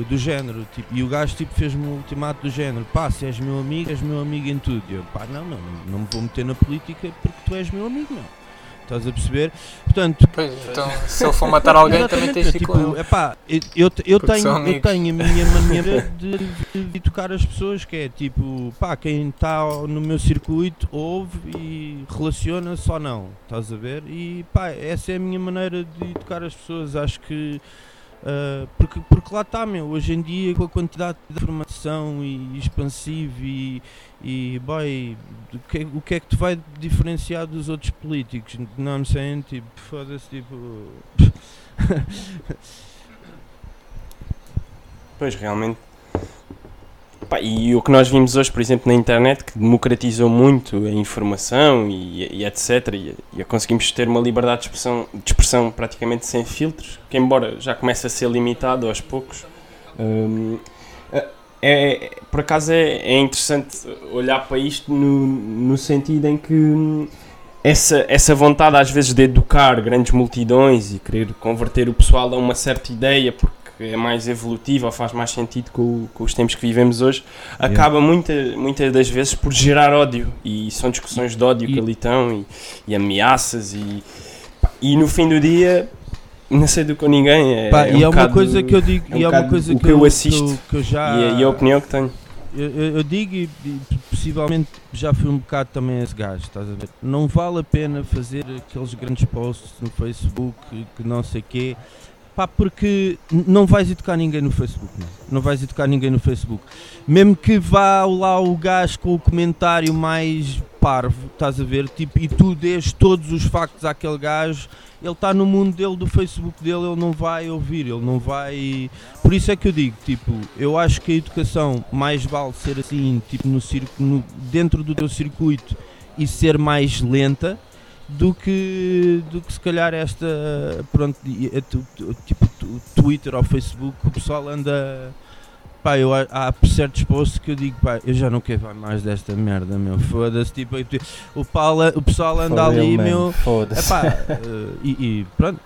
do género, tipo, e o gajo tipo, fez-me um ultimato do género, pá, se és meu amigo, és meu amigo em tudo. E eu, pá, não, não, não me vou meter na política porque tu és meu amigo, não. Estás a perceber? Portanto, Pois, então, se ele for matar alguém, também tens de ir tipo, com ele. epá, eu, eu, eu tenho, eu tenho a minha maneira de, de, de tocar as pessoas, que é tipo, pá, quem está no meu circuito ouve e relaciona-se ou não, estás a ver? E pá, essa é a minha maneira de tocar as pessoas, acho que. ah, porque, porque lá está, meu, hoje em dia com a quantidade de informação e expansivo e, e boy, o que, o que é que te vai diferenciar dos outros políticos? Não me sei, tipo, foda-se, tipo. Pois, realmente. Pá, e o que nós vimos hoje, por exemplo, na internet, que democratizou muito a informação e, e etc. E, e conseguimos ter uma liberdade de expressão, de expressão praticamente sem filtros, que embora já comece a ser limitado aos poucos. hum, é- por acaso é, é interessante olhar para isto no, no sentido em que hum, essa, essa vontade às vezes de educar grandes multidões e querer converter o pessoal a uma certa ideia porque é mais evolutiva ou faz mais sentido com, com os tempos que vivemos hoje, acaba muita, muitas das vezes por gerar ódio. E são discussões de ódio E- que ali estão e, e ameaças e, e no fim do dia não sei do com ninguém. É, Pá, é um e é uma coisa que eu digo, é um e é uma coisa que, eu eu, assisto. que eu, já. e, é- e a opinião que tenho. Eu, eu- eu digo e, e possivelmente já fui um bocado também esse gajo, estás a ver? Não vale a pena fazer aqueles grandes posts no Facebook que não sei quê. Pá, porque não vais educar ninguém no Facebook, não. não vais educar ninguém no Facebook. Mesmo que vá lá o gajo com o comentário mais parvo, estás a ver? Tipo, e tu dês todos os factos àquele gajo, ele está no mundo dele, do Facebook dele, ele não vai ouvir, ele não vai. Por isso é que eu digo, tipo, eu acho que a educação mais vale ser assim, tipo, no circo, no- dentro do teu circuito e ser mais lenta do que, do que se calhar esta, pronto, tipo, Twitter ou Facebook, o pessoal anda. Pá, eu, há- certos posts que eu digo, pá, eu já não quero mais desta merda, meu, foda-se, tipo, o, pala- o pessoal anda ali, man, meu, epá, eh, e, e pronto.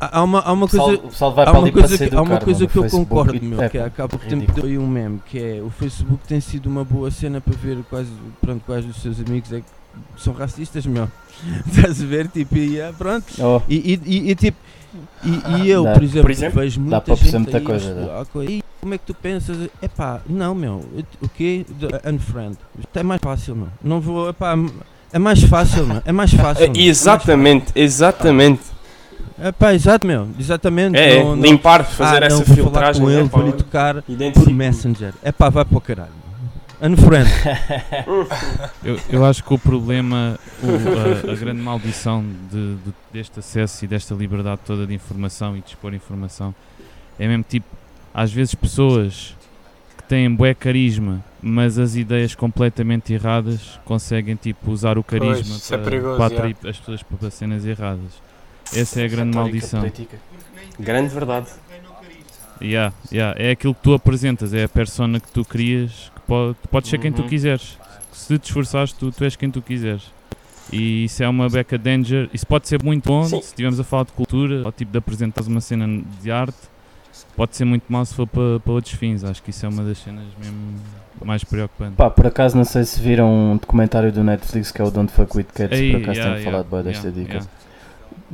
Há uma, há uma O pessoal- coisa, o pessoal vai há uma coisa, que, há uma coisa que eu Facebook concordo, meu, é, que há pouco tempo aí um meme, que é o Facebook tem sido uma boa cena para ver quais, pronto, quais dos seus amigos é que são racistas, meu. Estás a ver? Tipo, e é, pronto. Oh, E, e, e- e, tipo, e, e eu, Dá. por exemplo, Por exemplo, vejo muita para perceber gente muita aí, coisa, dá. co- "Ei, como é que tu pensas? Epá, não, meu, o quê? Unfriend. Isto é mais fácil, meu. Não vou, epá, é mais fácil, meu. É mais fácil. meu. É mais exatamente, exatamente. fácil. Epá, exato, meu. Exatamente. É, não, não- limpar, fazer ah, essa não, vou falar filtragem. com é, ele, pá, vou-lhe tocar por. Messenger. Epá, vai para o caralho. Unfriend. Eu, eu acho que o problema, o- a, a grande maldição de- de- deste acesso e desta liberdade toda de informação e de expor informação é mesmo tipo, às vezes pessoas que têm bué carisma, mas as ideias completamente erradas conseguem tipo usar o carisma Pois, é para, perigoso, para atrair as pessoas para cenas erradas. Essa é a grande maldição. política. Grande verdade. Yeah, yeah. É aquilo que tu apresentas, é a persona que tu crias, que pode, pode ser quem tu Uhum. quiseres. Se te esforçares, tu, tu és quem tu quiseres. E isso é uma beca danger. Isso pode ser muito bom Sim. se estivermos a falar de cultura ou tipo de apresentares uma cena de arte. Pode ser muito mal se for para, para outros fins. Acho que isso é uma das cenas mesmo mais preocupantes. Pá, por acaso não sei se viram um documentário do Netflix que é o Don't Fuck With Cats, Ei, por acaso yeah, tenho yeah, falado bem desta yeah, dica. yeah.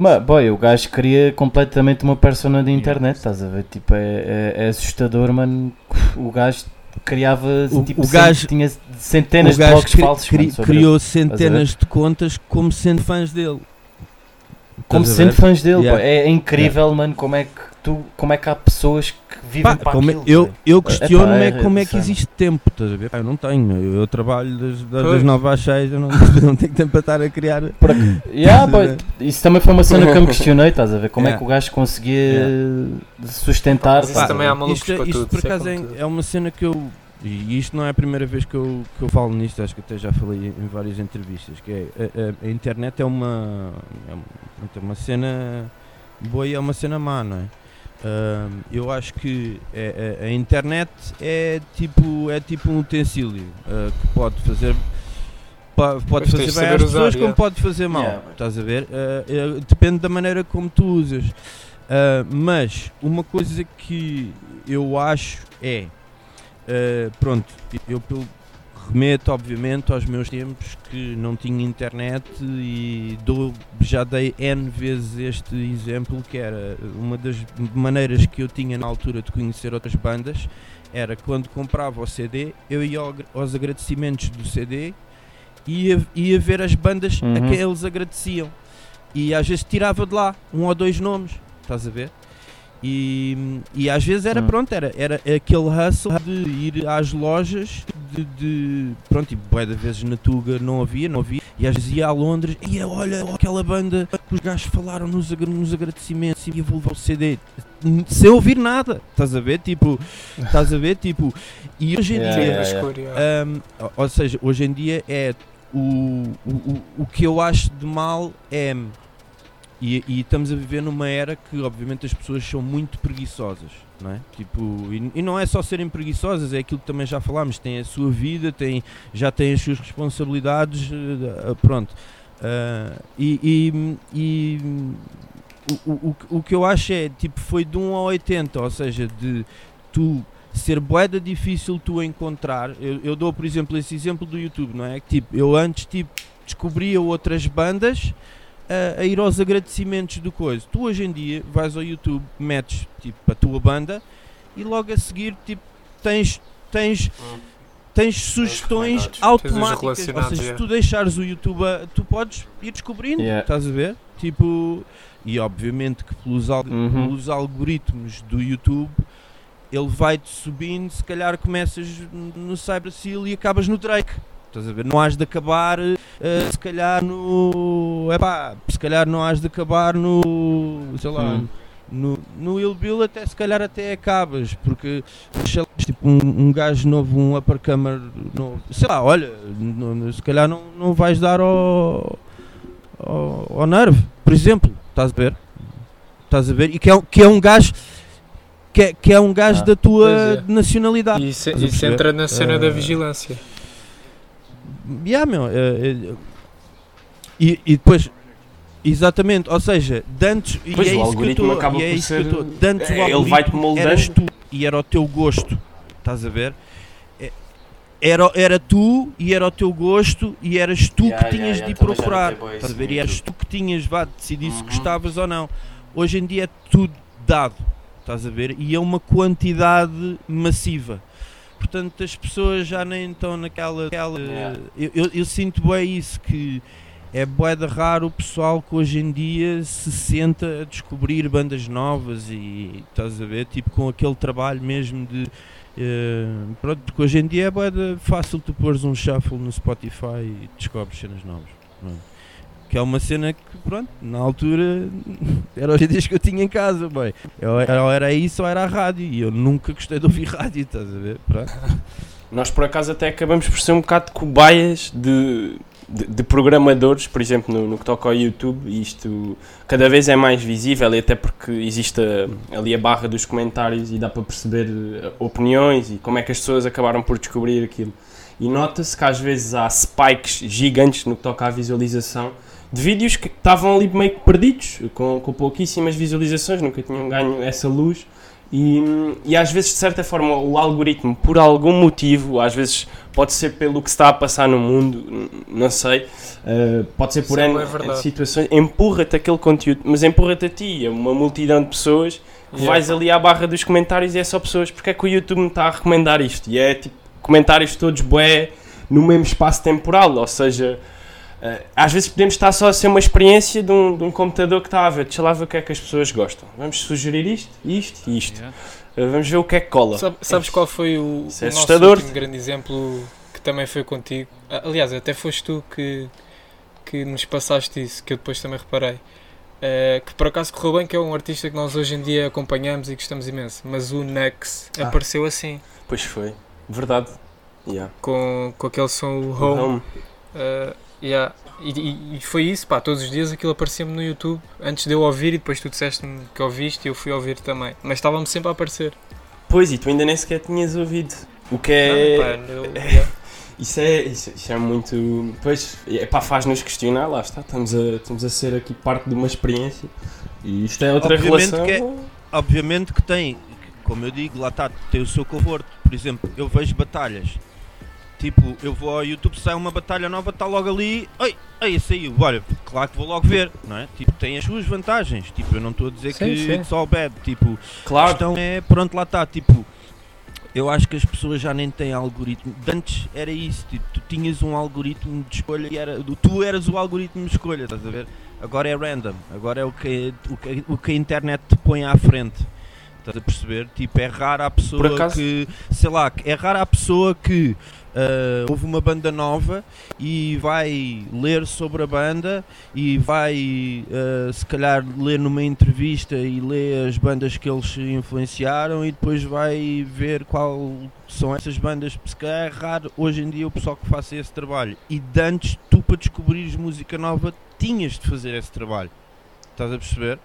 Mas, boy, o gajo cria completamente uma persona de Yeah. internet, estás a ver? Tipo, é, é, é assustador, mano. O gajo criava, O- tipo, o cent- gajo- tinha centenas o de blogs cri- falsos, cri- mano, criou ele. centenas de contas como sendo fãs dele. Como sendo fãs dele, Yeah. boy. É incrível, mano, como é que tu, como é que há pessoas que vivem Pá, para como é- aquilo, eu, eu questiono-me é- é como é que existe tempo, estás a ver? Pá, eu não tenho, eu, eu trabalho das, das, Pois. das 9 às 6, eu não, não tenho tempo para estar a criar. Por ac- Yeah, boy, isso também foi uma cena que eu me questionei, estás a ver? Como é Yeah. que o gajo conseguia sustentar. Mas isso também há malucos isto, é- para isto tudo, por é acaso é, é uma cena que eu. E isto não é a primeira vez que eu, que eu falo nisto, acho que até já falei em várias entrevistas, que é a, a- a internet é uma, é uma- é uma cena boa e é uma cena má, não é? Ahm, eu acho que é- é- a internet é tipo, é tipo um utensílio ah, que pode fazer po- pode fazer bem às pessoas como pode fazer mal, Yeah. estás a ver? Ah, é- depende da maneira como tu usas. Ah, mas uma coisa que eu acho é Uh, pronto, eu pelo- remeto obviamente aos meus tempos que não tinha internet e dou, já dei N vezes este exemplo que era uma das maneiras que eu tinha na altura de conhecer outras bandas era quando comprava o CD, eu ia ao- aos agradecimentos do CD e ia, ia ver as bandas Uhum. a quem eles agradeciam e às vezes tirava de lá um ou dois nomes, estás a ver? E, e às vezes era Hum. pronto, era, era aquele hustle de ir às lojas de, de pronto, e bué de vezes na Tuga não havia, não havia, e às vezes ia a Londres e olha aquela banda que os gajos falaram nos, nos agradecimentos e eu vou levar o CD sem ouvir nada, estás a ver? Tipo, estás a ver? Tipo, e hoje em Yeah, dia yeah, yeah. um, ou- ou seja, hoje em dia é o, o, o, o que eu acho de mal é e, e estamos a viver numa era que obviamente as pessoas são muito preguiçosas, não é? Tipo, e, e não é só serem preguiçosas, é aquilo que também já falámos, têm a sua vida, têm, já têm as suas responsabilidades, eh, pronto. Ah, e, e, o, o, o- que eu acho é, tipo, foi de 1 a 80, ou seja, de tu ser boeda difícil tu encontrar. Eu, eu dou, por exemplo, esse exemplo do YouTube, não é? Tipo, eu antes tipo, descobria outras bandas a, a ir aos agradecimentos do coisa. Tu hoje em dia vais ao YouTube, metes tipo a tua banda e logo a seguir tipo, tens, tens, tens sugestões recomendados. automáticas. Ou seja, se yeah. tu deixares o YouTube, a- tu podes ir descobrindo, Yeah. estás a ver? Tipo, e obviamente que pelos, al- Uhum. pelos algoritmos do YouTube ele vai-te subindo, se calhar começas no Cyber Seal e acabas no Drake. Estás a ver? Não has de acabar, eh, se calhar no. Epá, se calhar não has de acabar no. sei lá. Hum. No, no Ill Bill até se calhar até acabas, porque sei lá, tipo um, um gajo novo, um uppercomer novo, sei lá, olha, se calhar não, não vais dar ao, ao, ao Nerve, por exemplo, estás a ver? Estás a ver? E que é, um- que é um gajo que é, que é um gajo Ah, da tua é. nacionalidade. E isso, isso entra na cena da Eh, vigilância. Yeah, meu, é- é- e, e depois, exatamente, ou seja, dantes, e é o isso que eu acaba e é por que eu dantes o Ele algoritmo vai-te moldando. eras tu e era o teu gosto, estás a ver? É- Era, era tu e era o teu gosto e eras tu Yeah, que tinhas yeah, de ir procurar, estás a ver? E eras tu que tinhas, vá, decidir se Uhum. gostavas ou não. Hoje em dia é tudo dado, estás a ver? E é uma quantidade massiva. Portanto, as pessoas já nem estão naquela. aquela- Yeah. eu, eu, eu sinto bem isso, que é bué de raro o pessoal que hoje em dia se senta a descobrir bandas novas e estás a ver, tipo com aquele trabalho mesmo de Eh, pronto, porque hoje em dia é bué de fácil tu pôres um shuffle no Spotify e descobres cenas novas. Que é uma cena que, pronto, na altura era os CDs que eu tinha em casa, bem. Eu, era, isso ou era a rádio. E eu nunca gostei de ouvir rádio, estás a ver? Pronto. Nós por acaso até acabamos por ser um bocado cobaias de, de, de programadores, por exemplo, no, no que toca ao YouTube, isto cada vez é mais visível, e até porque existe a- ali a barra dos comentários e dá para perceber eh, opiniões e como é que as pessoas acabaram por descobrir aquilo. E nota-se que às vezes há spikes gigantes no que toca à visualização de vídeos que estavam ali meio que perdidos, com, com pouquíssimas visualizações, nunca tinham ganho essa luz. E, e às vezes, de certa forma, o algoritmo, por algum motivo, às vezes pode ser pelo que está a passar no mundo, não sei, eh, pode ser por Isso é N, verdade. situações, empurra-te aquele conteúdo, mas empurra-te a ti, é uma multidão de pessoas que Yeah. vais ali à barra dos comentários e é só pessoas, porque é que o YouTube me está a recomendar isto? E é tipo comentários todos bué no mesmo espaço temporal, ou seja, às vezes podemos estar só a ser uma experiência de um, de um computador que está a ver, deixa lá ver o que é que as pessoas gostam. Vamos sugerir isto, isto e isto. Yeah. Eh, vamos ver o que é que cola. Sabe- sabes qual foi o, Isso é o nosso último grande exemplo que também foi contigo? Aliás, até foste tu que, que nos passaste isso, que eu depois também reparei. Eh, que por acaso correu bem, que é um artista que nós hoje em dia acompanhamos e gostamos imenso. Mas o Nex Ah. apareceu assim, Pois foi, verdade. Yeah. com, com aquele som o Home. Home. Uh, yeah. e, e- e foi isso, pá, todos os dias aquilo aparecia-me no YouTube antes de eu ouvir e depois tu disseste-me que ouviste e eu fui ouvir também. Mas estava-me sempre a aparecer. Pois, e tu ainda nem sequer tinhas ouvido. O que é. Não, pá, eu- yeah. Isso é, isso, isso é muito. Pois, é, pá, faz-nos questionar, lá está. Estamos a, estamos a ser aqui parte de uma experiência. E isto é outra Obviamente relação. que é- Obviamente que tem, como eu digo, lá está, tem o seu conforto. Por exemplo, eu vejo batalhas. Tipo, eu vou ao YouTube, sai uma batalha nova, está logo ali. Ai, ai, saiu. Olha, claro que vou logo ver, não é? Tipo, tem as suas vantagens. Tipo, eu não estou a dizer Sim, que sim. it's all bad. Tipo, a Claro, questão é, pronto, lá está, tipo, eu acho que as pessoas já nem têm algoritmo. Antes era isso, tipo, tu tinhas um algoritmo de escolha e era, tu eras o algoritmo de escolha, estás a ver? Agora é random, agora é o que, o que, o que a internet te põe à frente. Estás a perceber? Tipo, é rara a pessoa Por acaso- que, sei lá, é rara a pessoa que ah, houve uma banda nova e vai ler sobre a banda e vai uh, se calhar ler numa entrevista e ler as bandas que eles influenciaram e depois vai ver qual são essas bandas. Se calhar é raro hoje em dia o pessoal que faça esse trabalho. E de antes tu para descobrires música nova tinhas de fazer esse trabalho. Estás a perceber?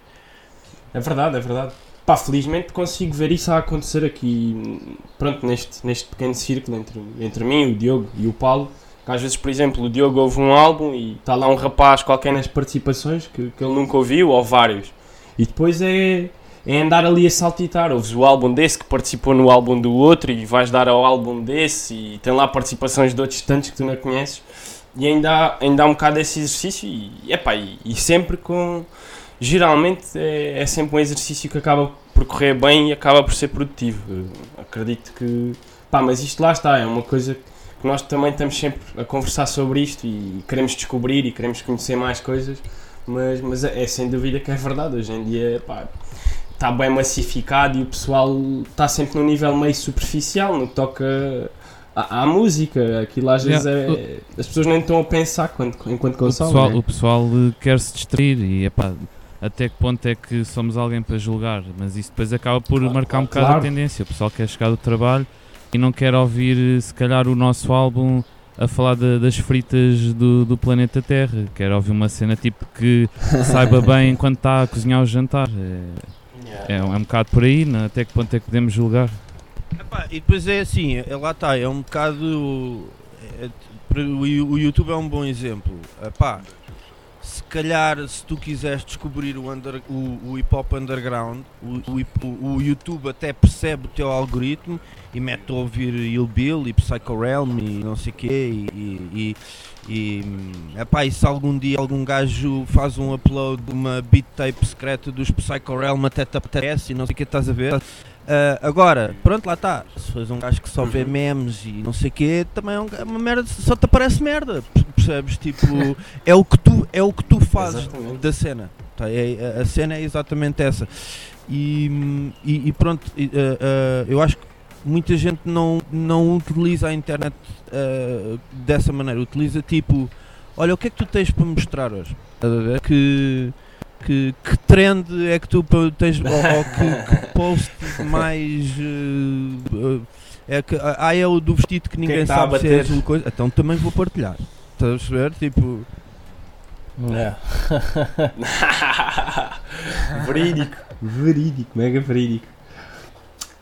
é verdade, é verdade. Pá, felizmente consigo ver isso a acontecer aqui, pronto, neste, neste pequeno círculo entre, entre mim, o Diogo e o Paulo. Que às vezes, por exemplo, o Diogo ouve um álbum e está lá um rapaz qualquer nas participações que, que ele nunca ouviu, ou vários. E depois é, é andar ali a saltitar. Ouves o álbum desse que participou no álbum do outro e vais dar ao álbum desse e tem lá participações de outros tantos que tu não conheces. E ainda há, ainda há um bocado esse exercício e, epá, e, e sempre com... Geralmente é, é sempre um exercício que acaba por correr bem e acaba por ser produtivo. Eu acredito que... Pá, mas isto lá está, é uma coisa que nós também estamos sempre a conversar sobre isto e queremos descobrir e queremos conhecer mais coisas, mas, mas é, é sem dúvida que é verdade. Hoje em dia pá, está bem massificado e o pessoal está sempre num nível meio superficial no que toca à, à música. Aquilo às vezes Yeah. é. As pessoas nem estão a pensar quando, enquanto O consomem. pessoal, né? o pessoal quer se distrair e epá, até que ponto é que somos alguém para julgar, mas isso depois acaba por Claro, marcar um claro, bocado claro. a tendência. O pessoal quer chegar do trabalho e não quer ouvir, eh, se calhar, o nosso álbum a falar da- das fritas do, do planeta Terra. Quer ouvir uma cena tipo que saiba bem enquanto está a cozinhar o jantar. É, é, um- é um bocado por aí, né? até que ponto é que podemos julgar? Epá, e depois é assim, é, lá está, é um bocado. é, para o, o YouTube é um bom exemplo. Epá, se calhar, se tu quiseres descobrir o, under- o, o hip hop underground, o, o o- YouTube até percebe o teu algoritmo e mete a ouvir Ill Bill e Psycho Realm e não sei o quê. E, e, e, e, epá, e se algum dia algum gajo faz um upload de uma beat tape secreta dos Psycho Realm até te apetece e não sei o que estás a ver. Ah, agora, pronto, lá está. Se fores um gajo que só vê Uhum. memes e não sei o quê, também é um- é uma merda, só te aparece merda. Percebes? Tipo, é o que tu, é o que tu fazes Exatamente. da cena. Tá? É- a- a cena é exatamente essa. E, e- e pronto, e, ah, ah, eu acho que muita gente não, não utiliza a internet uh, dessa maneira. Utiliza tipo, olha, o que é que tu tens para mostrar hoje? Que, que, que trend é que tu tens, ou, ou que, que post mais. uh, uh, é que, ah, é o do vestido que ninguém a sabe se é azul coisa. Então também vou partilhar. Estás a perceber? Tipo, Yeah. verídico, verídico, mega verídico.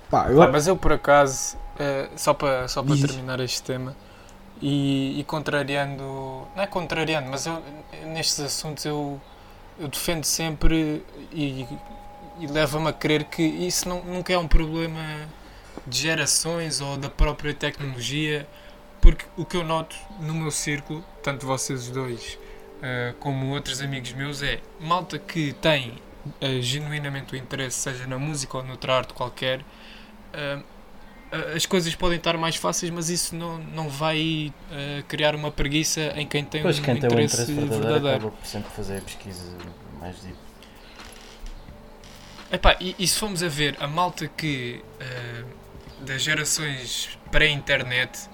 Pá, eu Pá, mas eu por acaso, eh, só para só para terminar este tema, e, e contrariando, não é contrariando, mas eu, nestes assuntos eu, eu defendo sempre e, e leva-me a crer que isso não, nunca é um problema de gerações ou da própria tecnologia, porque o que eu noto no meu círculo, tanto vocês dois eh, como outros amigos meus, é malta que tem eh, genuinamente o interesse, seja na música ou noutra arte qualquer, ah, as coisas podem estar mais fáceis, mas isso não, não vai ah, criar uma preguiça em quem tem Pois um quem tem um interesse, interesse verdadeiro, verdadeiro. acaba por sempre fazer pesquisa mais deep. Epá, e, e se formos a ver a malta que ah, das gerações pré-internet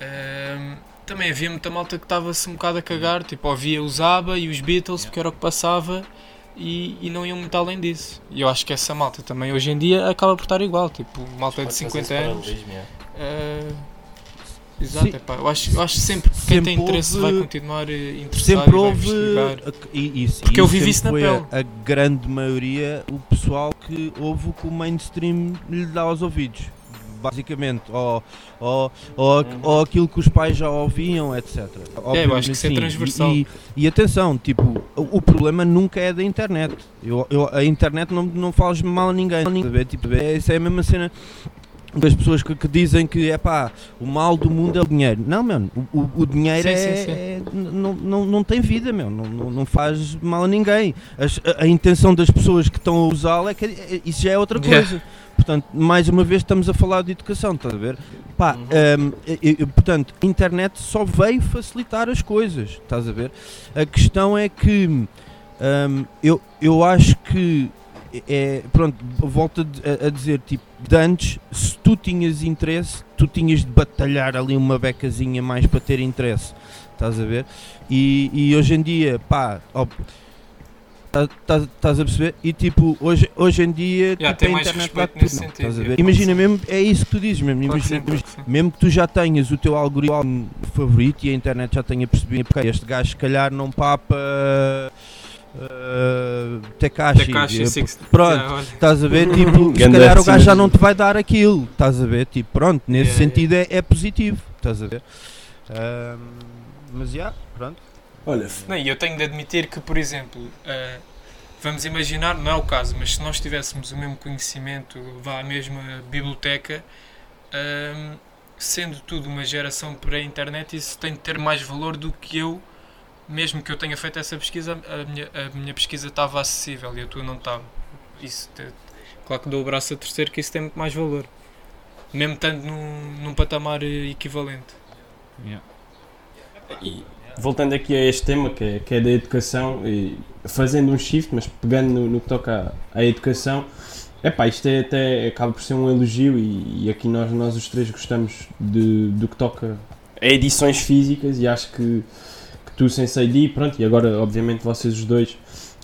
ah, também havia muita malta que estava-se um bocado a cagar, tipo, ouvia os ABBA e os Beatles, porque era o que passava e, e não iam muito além disso. E eu acho que essa malta também hoje em dia acaba por estar igual, tipo, malta de Pode fazer 50 esse anos. yeah. Eh, exato, Sim. epá, eu, acho, eu acho sempre que quem tem Sempre interesse houve- vai continuar eh, interessado sempre e vai houve. E, isso, Porque eu vivi sempre isso na foi pele. A, a grande maioria, o pessoal que ouve o que o mainstream lhe dá aos ouvidos. Basicamente, ou, ou, ou, Uhum. ou aquilo que os pais já ouviam, etc. É, eu acho que isso é transversal. E, e atenção, tipo, o, problema nunca é da internet. Eu, eu- a internet não, não faz mal a ninguém. Sabe? Tipo, é, isso é a mesma cena das pessoas que, que dizem que é pá, o mal do mundo é o dinheiro. Não, mano, o, o- dinheiro Sim, é, sim, sim. é- não, não, não tem vida, meu, não, não, faz mal a ninguém. As- a, a intenção das pessoas que estão a usá-lo é que é- isso já é outra Yeah. Portanto, mais uma vez estamos a falar de educação, estás a ver? Pá, Uhum. hum, portanto, a internet só veio facilitar as coisas, estás a ver? A questão é que hum, eu, eu acho que é, pronto, volto a, a dizer, tipo, de antes, se tu tinhas interesse, tu tinhas de batalhar ali uma becazinha mais para ter interesse, estás a ver? E, e hoje em dia, pá, ó, tá- tá- estás a perceber? E tipo, hoje, hoje em dia, Já, tipo, a mais internet respeito dá tudo, nesse não, sentido, estás a é. ver? Imagina mesmo, é isso que tu dizes mesmo, Claro que sim, imagina, claro que sim. mesmo que tu já tenhas o teu algoritmo favorito e a internet já tenha percebido porque este gajo se calhar não papa uh, Tekashi, Tekashi 60. pronto, olha. Estás a ver? Tipo, se calhar o gajo já não te vai dar aquilo. Estás a ver? Tipo, pronto, nesse Yeah, sentido É, é positivo. Estás a ver? Ahm, mas já, pronto. Olha, Não, e eu tenho de admitir que, por exemplo, eh, vamos imaginar, não é o caso, mas se nós tivéssemos o mesmo conhecimento, vá à mesma biblioteca, ehm, sendo tudo uma geração pré-internet, isso tem de ter mais valor do que eu, mesmo que eu tenha feito essa pesquisa, a minha, a minha pesquisa estava acessível e a tua não estava. Isso, te- claro que dou o braço a terceiro que isso tem muito mais valor. Mesmo estando num, num patamar eh, equivalente. Yeah. E voltando aqui a este tema que é, que é da educação, e fazendo um shift, mas pegando no, no que toca à, à educação, epá, isto é até acaba por ser um elogio e, e aqui nós, nós os três gostamos de, do que toca a edições físicas e acho que, que tu, Sensei Di, pronto, e agora obviamente vocês os dois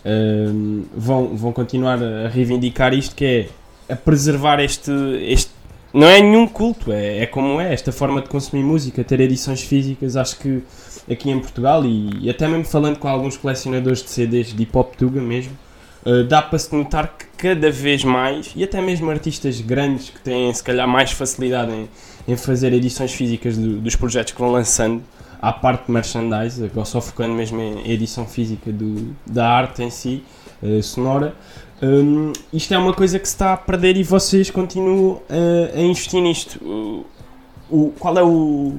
hum, vão, vão continuar a reivindicar isto que é a preservar este, este não é nenhum culto, é, é como é esta forma de consumir música, ter edições físicas, acho que aqui em Portugal e, e até mesmo falando com alguns colecionadores de CDs de hip hop tuga mesmo, uh, dá para se notar que cada vez mais, e até mesmo artistas grandes que têm se calhar mais facilidade em, em fazer edições físicas do- dos projetos que vão lançando, à parte de merchandise, agora só focando mesmo em edição física do, da arte em si, uh, sonora, Hum, isto é uma coisa que se está a perder e vocês continuam uh, a investir nisto. O, o- qual é o.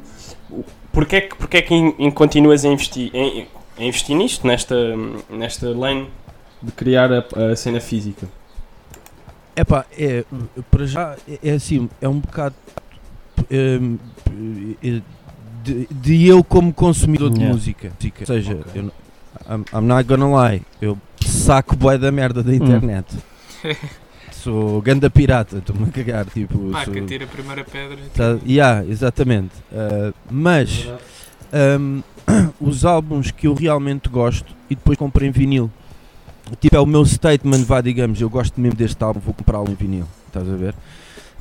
o porquê, é que- porquê é que in- in- continuas a investir, em, a investir nisto, nesta, nesta lane de criar a, a cena física? Epá, é, para já, é, é assim, é um bocado hum, é, de, de eu como consumidor de Yeah. música. Ou seja, eu, não- I'm, I'm not gonna lie, eu saco bué da merda da internet. sou ganda pirata, estou-me a cagar, tipo, Ah, sou- que tira a primeira pedra. Tá, yeah, exatamente. Uh, mas um, os álbuns que eu realmente gosto e depois compro em vinil. Tipo, é o meu statement, vá, digamos, eu gosto mesmo deste álbum, vou comprá-lo em vinil. Estás a ver?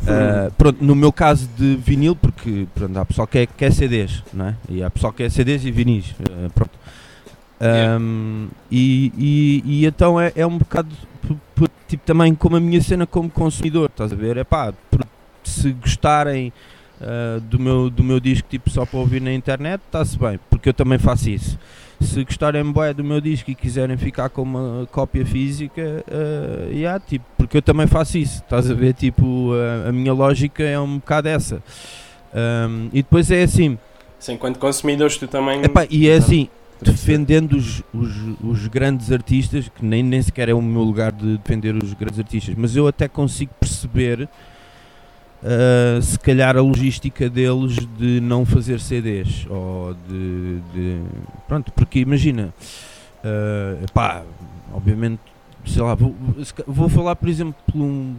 Uh, pronto, no meu caso de vinil, porque pronto, há pessoal que quer, quer CDs, não é? E há pessoal que quer CDs e vinis. uh, pronto. Yeah. Um, e, e, e então é, é um bocado tipo também como a minha cena como consumidor, estás a ver? É pá, por- se gostarem uh, do, meu, do meu disco tipo só para ouvir na internet, está-se bem, porque eu também faço isso. Se gostarem bué do meu disco e quiserem ficar com uma cópia física, uh, yeah, tipo, porque eu também faço isso, estás a ver? Tipo, uh, a minha lógica é um bocado essa. Um, e depois é assim, Assim, enquanto consumidores, tu também. epá, e é assim, defendendo os, os, os grandes artistas, que nem, nem sequer é o meu lugar de defender os grandes artistas, mas eu até consigo perceber uh, se calhar a logística deles de não fazer CDs ou de, de- pronto, porque imagina uh, pá, obviamente sei lá, vou, vou falar por exemplo um,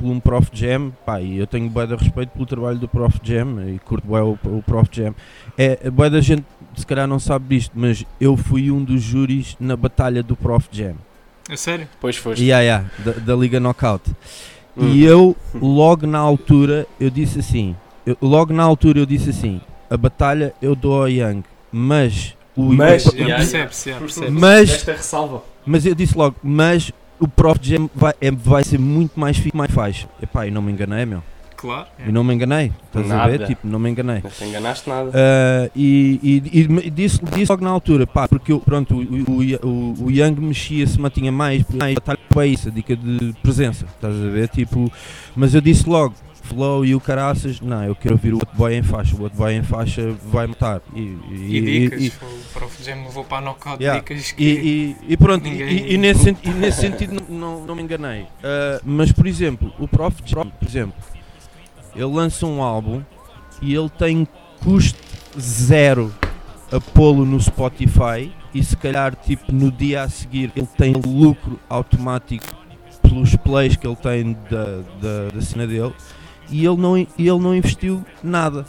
por um Prof Jam, pá, e eu tenho bué de respeito pelo trabalho do Prof Jam e curto bué o, o Prof Jam é, bué da gente se calhar não sabe disto, mas eu fui um dos júris na batalha do Prof Jam. A sério? Depois foste. Yeah, yeah, da, da Liga Knockout. Hum. E eu, logo na altura, eu disse assim, eu- logo na altura eu disse assim, a batalha eu dou ao Young, mas o Mas- Yeah. percebe-se, já percebe mas, Esta ressalva. mas eu disse logo, mas o Prof Jam vai, é- vai ser muito mais fixe, mais faixa. Epá, e não me enganei, meu. Claro. E não me enganei. Estás a ver? Nada. Tipo, não me enganei. Não te enganaste nada. Uh, e, e, e disse, disse logo na altura, pá, porque eu, pronto, o, o, o, o Young mexia-se, mantinha mais, mais batalha é isso, a dica de presença, estás a ver? Tipo, mas eu disse logo, Flow e o Caraças, não, eu quero ouvir o outro boy em faixa, o outro boy em faixa vai matar. E, e, E dicas, e- o Prof. Levou para a knockout Yeah. dicas que. e, pronto, e, nesse, senti- nesse sentido não, não, me enganei. Uh, mas, por exemplo, o Prof, por exemplo, ele lança um álbum e ele tem custo zero a pô-lo no Spotify e se calhar tipo no dia a seguir ele tem lucro automático pelos plays que ele tem da, da, da cena dele e ele não, e ele não investiu nada.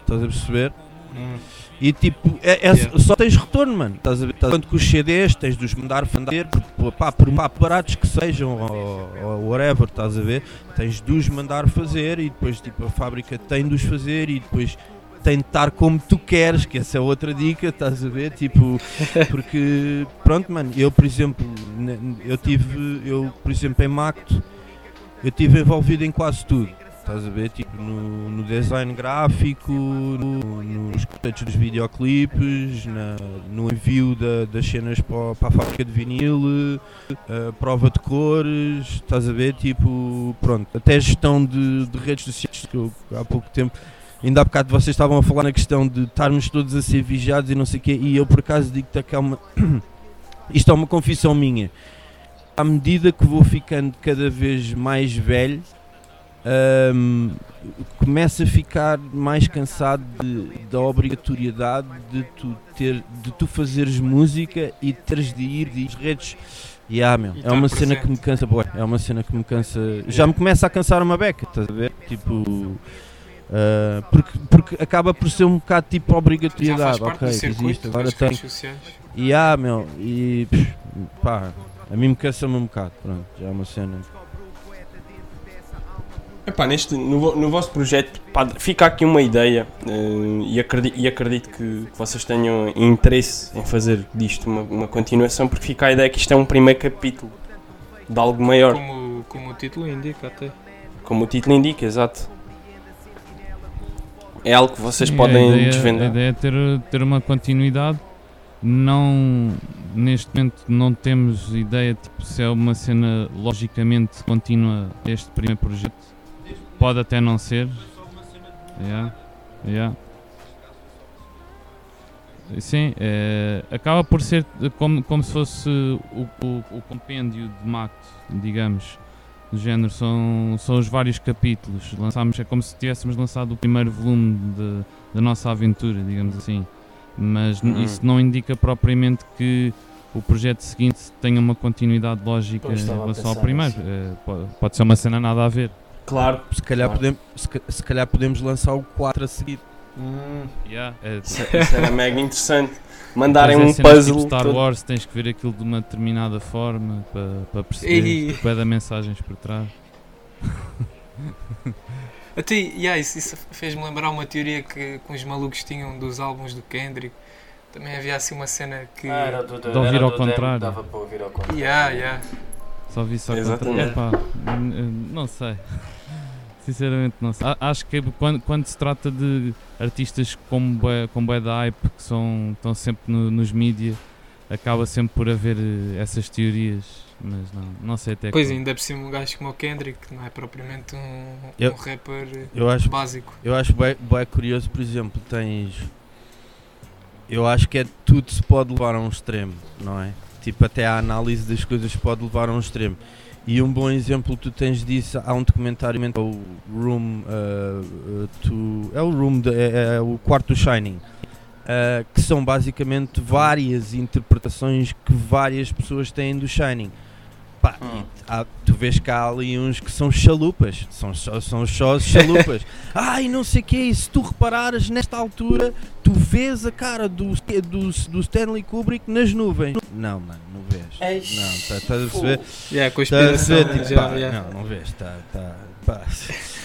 Estás a perceber? Hum. E tipo, é, é- Yeah. só tens retorno, mano. Estás a ver? Tanto que os CDs tens de os mandar fazer, por, pá, por mais baratos que sejam, ou, ou whatever, estás a ver? Tens de os mandar fazer e depois tipo, a fábrica tem de os fazer e depois tem de estar como tu queres, que essa é outra dica, estás a ver? Tipo, porque, pronto, mano, eu por exemplo, eu tive, eu por exemplo em Macto, eu estive envolvido em quase tudo. Estás a ver? Tipo, no, no design gráfico, no- nos cortes dos videoclipes, na- no envio da- das cenas para, para a fábrica de vinil, a prova de cores, estás a ver? Tipo, pronto, até gestão de, de redes sociais, que eu há pouco tempo, ainda há bocado vocês estavam a falar na questão de estarmos todos a ser vigiados e não sei o quê, e eu por acaso digo-te que é uma. Isto é uma confissão minha. À medida que vou ficando cada vez mais velho, hum, começo a ficar mais cansado de- da obrigatoriedade de tu, ter, de tu fazeres música e teres de ir de redes. Yeah, meu, E é uma cena presente. que me cansa, boy, é uma cena que me cansa. Já me começa a cansar uma beca, estás a ver? Tipo. ah, porque, porque acaba por ser um bocado tipo obrigatoriedade, ok, circuito isto, agora sociais. E ah, meu, e pff, pá, a mim me cansa-me um bocado, pronto, já é uma cena. Epá, neste, no, no vosso projeto pá, fica aqui uma ideia eh, e, acredito, e acredito que, que vocês tenham interesse em fazer disto uma, uma continuação, porque fica a ideia que isto é um primeiro capítulo de algo maior, como, Como, como o título indica até. o título indica, exato. É algo que vocês Sim, podem a ideia, desvendar. A ideia é ter, ter uma continuidade. Não, neste momento não temos ideia tipo, se é uma cena logicamente contínua este primeiro projeto. Pode até não ser. Yeah, yeah. Sim, é, acaba por ser como, como se fosse o, o, o compêndio de Macto, digamos, do género. São, são os vários capítulos. Lançámos, é como se tivéssemos lançado o primeiro volume de, da nossa aventura, digamos assim. Mas Uhum. isso não indica propriamente que o projeto seguinte tenha uma continuidade lógica em relação ao primeiro. nisso. Eh, po- pode ser uma cena nada a ver. Claro. Se calhar, Claro. podemos, se, se calhar podemos lançar o 4 a seguir. Hum, Yeah, é, isso, isso era mega interessante. Mandarem é um cenas puzzle. Tipo Star todo- Wars, tens que ver aquilo de uma determinada forma para, para perceber Ei. o que é da mensagens por trás. Até, yeah, isso, isso fez-me lembrar uma teoria que, que os malucos tinham dos álbuns do Kendrick. Também havia assim uma cena que. Ah, era do, De ouvir era ao do demo, contrário. Dava para ouvir ao contrário. Yeah, yeah. Só vi só Exatamente. contra. Epá, não sei. Sinceramente não sei. Acho que quando, quando se trata de artistas como bué, com bué da hype que são, estão sempre no- nos mídia, acaba sempre por haver eh, essas teorias, mas não, não sei até Pois que ainda por cima um gajo como o Kendrick, que não é propriamente um, Eu- um rapper Eu acho, básico. eu acho bem, bem curioso, por exemplo, tens. Eu acho que é tudo se pode levar a um extremo, não é? Tipo, até a análise das coisas pode levar a um extremo. E um bom exemplo tu tens disso, há um documentário, é o Room uh, uh, to, é o Room, de- é, é o quarto do Shining, uh, que são basicamente várias interpretações que várias pessoas têm do Shining. Pá, Hum. e há- tu vês que há ali uns que são chalupas, são só, são só chalupas. Ai, não sei o que, se tu reparares nesta altura, tu vês a cara do, do, do Stanley Kubrick nas nuvens. Não, mano, não vês. Eish, Não, tá- estás a perceber? Yeah, conspiração. perceber? Tipo, já, pá, yeah. Não, não vês, tá, tá, pá.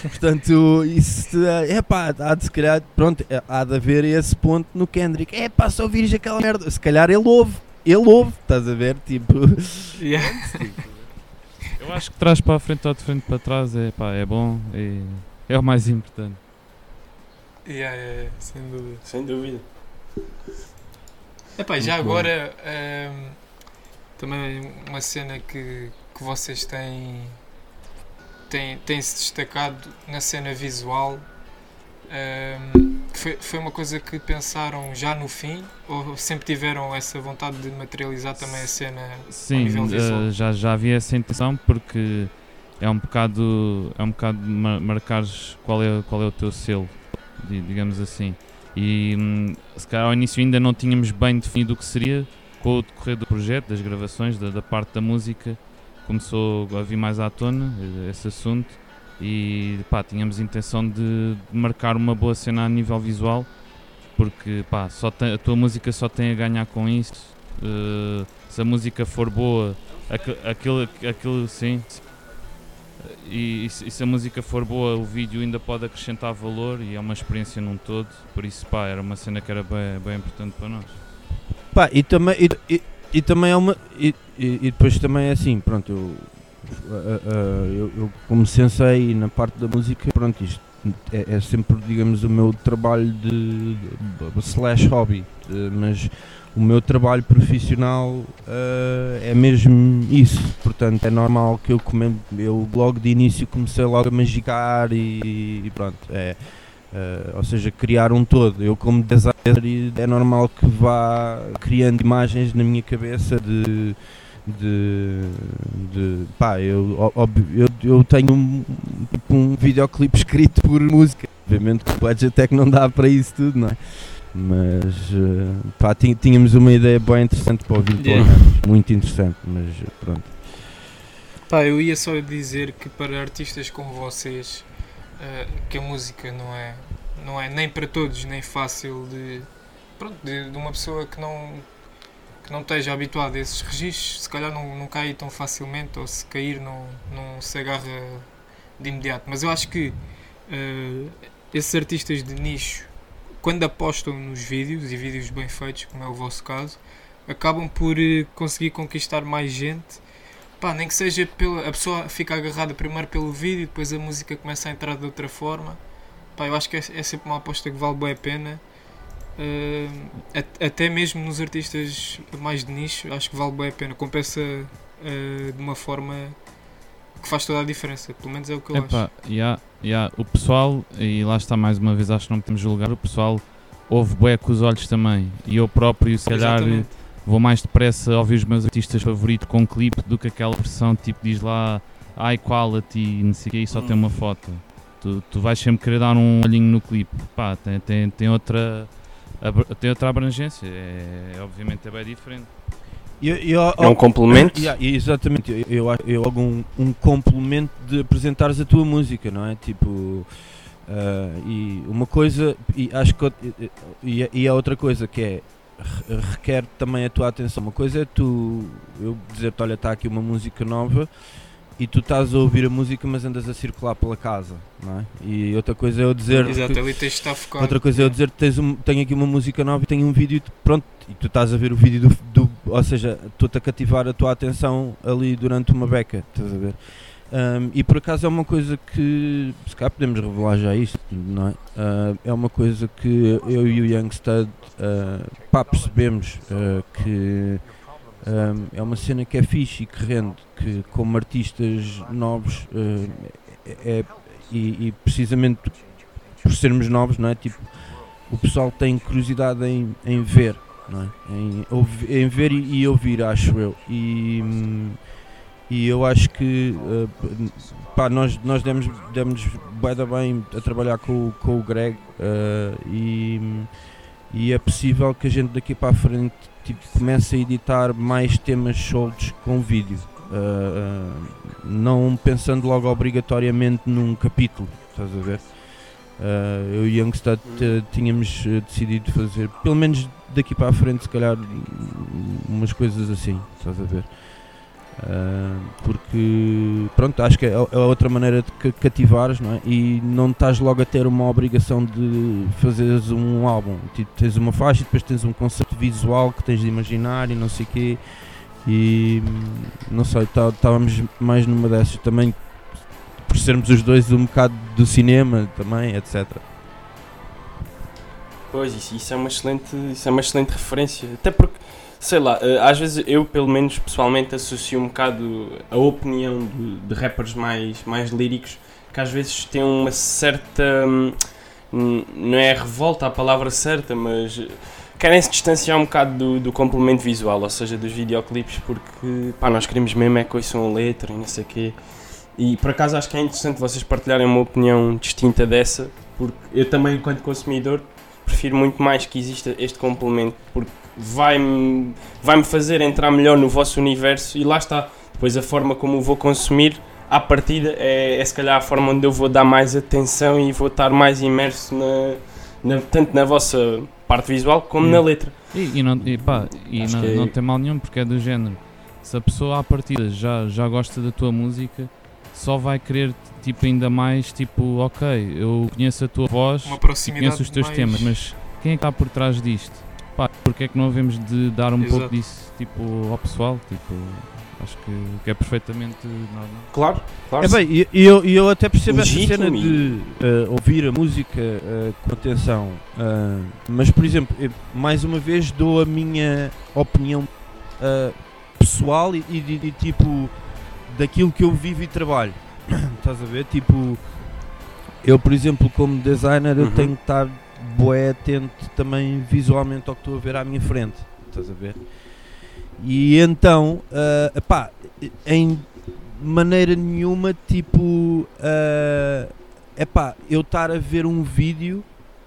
Portanto, isso é pá, há de se calhar, pronto, é, há de haver esse ponto no Kendrick. É pá, só ouvires aquela merda. Se calhar ele ouve, ele ouve, estás a ver? Tipo, Yeah. Eu acho que trás para a frente ou de frente para trás é, pá, é bom e é o mais importante. Yeah, yeah, yeah, sem dúvida. Sem dúvida. Epá, já Muito agora ehm, também uma cena que, que vocês têm, têm, têm se destacado na cena visual ehm, foi, foi uma coisa que pensaram já no fim ou sempre tiveram essa vontade de materializar também a cena Sim, nível visual. eh, já, já havia essa intenção porque é um bocado, é um bocado mar marcares qual é, qual é o teu selo, di- digamos assim. E hum, se calhar ao início ainda não tínhamos bem definido o que seria, com o decorrer do projeto, das gravações, da, da parte da música, começou a vir mais à tona eh, esse assunto e pá, tínhamos intenção de, marcar uma boa cena a nível visual porque pá, só tem- a tua música só tem a ganhar com isso. eh, se a música for boa, aqu- aquilo, aquilo sim. E, e se a música for boa, o vídeo ainda pode acrescentar valor e é uma experiência num todo. Por isso, pá, era uma cena que era bem, bem importante para nós. Pá, e também, e, e- e também é uma. E, e- depois também é assim, pronto, eu, eu, eu como sensei na parte da música, pronto, isto é, é sempre, digamos, o meu trabalho de, de- slash hobby, de- mas o meu trabalho profissional eh, é mesmo isso, portanto é normal que eu, come, eu logo de início comecei logo a magicar e, e pronto, é. eh, ou seja, criar um todo. Eu, como designer, é normal que vá criando imagens na minha cabeça de. De, de pá, eu, óbvio, eu, eu tenho um, tipo, um videoclipe escrito por música. Obviamente que o budget é que não dá para isso tudo, não é? Mas eh, pá, tínhamos uma ideia bem interessante para o vídeo, Yeah. muito interessante, mas pronto. Pá, eu ia só dizer que para artistas como vocês, eh, que a música não é, não é nem para todos, nem fácil de, pronto, de, de uma pessoa que não, não esteja habituada a esses registros, se calhar não, não cai tão facilmente, ou se cair não, não se agarra de imediato. Mas eu acho que eh, esses artistas de nicho, quando apostam nos vídeos, e vídeos bem feitos, como é o vosso caso, acabam por eh, conseguir conquistar mais gente Pá, nem que seja pela. A pessoa fica agarrada primeiro pelo vídeo, depois a música começa a entrar de outra forma. Pá, eu acho que é, é sempre uma aposta que vale bem a pena. At- até mesmo nos artistas mais de nicho, acho que vale bem a pena. Compensa eh, de uma forma que faz toda a diferença. Pelo menos é o que eu Epá, acho. yeah, yeah, o pessoal, e lá está mais uma vez, acho que não podemos julgar, o pessoal ouve bué com os olhos também. E eu próprio, se calhar, Exatamente. vou mais depressa ouvir os meus artistas favoritos com um clipe do que aquela versão tipo diz lá high quality e não sei o que e só tem uma foto. Tu, tu vais sempre querer dar um olhinho no clipe. Pá, tem, tem, tem, outra, tem outra abrangência. É, obviamente é bem diferente. Eu, eu, É um complemento. Yeah, exatamente, eu, eu acho eu, logo um, um complemento de apresentares a tua música, não é? Tipo, ah, e uma coisa, e acho que e, e a outra coisa que é re- requer também a tua atenção. Uma coisa é tu eu dizer-te, olha, está aqui uma música nova e tu estás a ouvir a música, mas andas a circular pela casa, não é? E outra coisa é eu dizer Exato, ali tens de estar focado. Outra coisa é eu dizer que tens um, tenho aqui uma música nova e tenho um vídeo, pronto, e tu estás a ver o vídeo do. do ou seja, estou-te a cativar a tua atenção ali durante uma beca, estás a ver? Um, e por acaso é uma coisa que, se calhar podemos revelar já isto, não é? Ah, é uma coisa que eu e o Youngstud uh, pá, percebemos ah, que um, é uma cena que é fixe e que rende, que como artistas novos ah, é, e, e precisamente por sermos novos, não é? Tipo, o pessoal tem curiosidade em, em ver, não é? Em, em ver e, e ouvir, acho eu. E, e eu acho que uh, pá, nós, nós demos, demos da bem a trabalhar com, com o Greg uh, e, e é possível que a gente daqui para a frente tipo, comece a editar mais temas soltos com vídeo. Uh, uh, não pensando logo obrigatoriamente num capítulo, estás a ver? Uh, eu e Youngstad uh, tínhamos uh, decidido fazer, pelo menos daqui para a frente, se calhar, um- umas coisas assim, estás a ver? Uh, porque, pronto, acho que é, é outra maneira de ca- cativares, não é? E não estás logo a ter uma obrigação de fazeres um álbum. Tipo, tens uma faixa e depois tens um conceito visual que tens de imaginar e não sei o quê. E não sei, tá- estávamos mais numa dessas também por sermos os dois um bocado do cinema também, etc. Pois, isso, isso é uma excelente, isso é uma excelente referência. Até porque, sei lá, eh, às vezes eu, pelo menos pessoalmente, associo um bocado a opinião de, de rappers mais, mais líricos que às vezes têm uma certa. hum, Não é revolta a palavra certa, mas querem se distanciar um bocado do, do complemento visual, ou seja, dos videoclipes, porque pá, nós queremos mesmo é que ouçam a letra e não sei o quê. E por acaso acho que é interessante vocês partilharem uma opinião distinta dessa, porque eu também, enquanto consumidor, prefiro muito mais que exista este complemento, porque vai-me vai fazer entrar melhor no vosso universo e lá está. Depois a forma como o vou consumir, à partida, é, é se calhar a forma onde eu vou dar mais atenção e vou estar mais imerso na, na- tanto na vossa parte visual como na letra. E, e não, e pá, e não, que é- não tem mal nenhum porque é do género. Se a pessoa à partida já, já gosta da tua música, só vai querer tipo ainda mais tipo, ok, eu conheço a tua voz, conheço os teus mais- temas, mas quem é que está por trás disto? Pá, porque é que não havemos de dar um Exato. pouco disso tipo ao pessoal? Tipo, acho que, que é perfeitamente normal. Claro, claro. É bem, e e eu, e eu até percebo essa cena e- de eh, ouvir a música eh, com atenção, ah, mas por exemplo, eu, mais uma vez dou a minha opinião pessoal e, e de- de tipo daquilo que eu vivo e trabalho. Estás a ver? Tipo, eu por exemplo, como designer, eu Uhum. tenho que estar bué atento também visualmente ao que estou a ver à minha frente. Estás a ver? E então, ah, pá, em maneira nenhuma, tipo, é epá, eu estar a ver um vídeo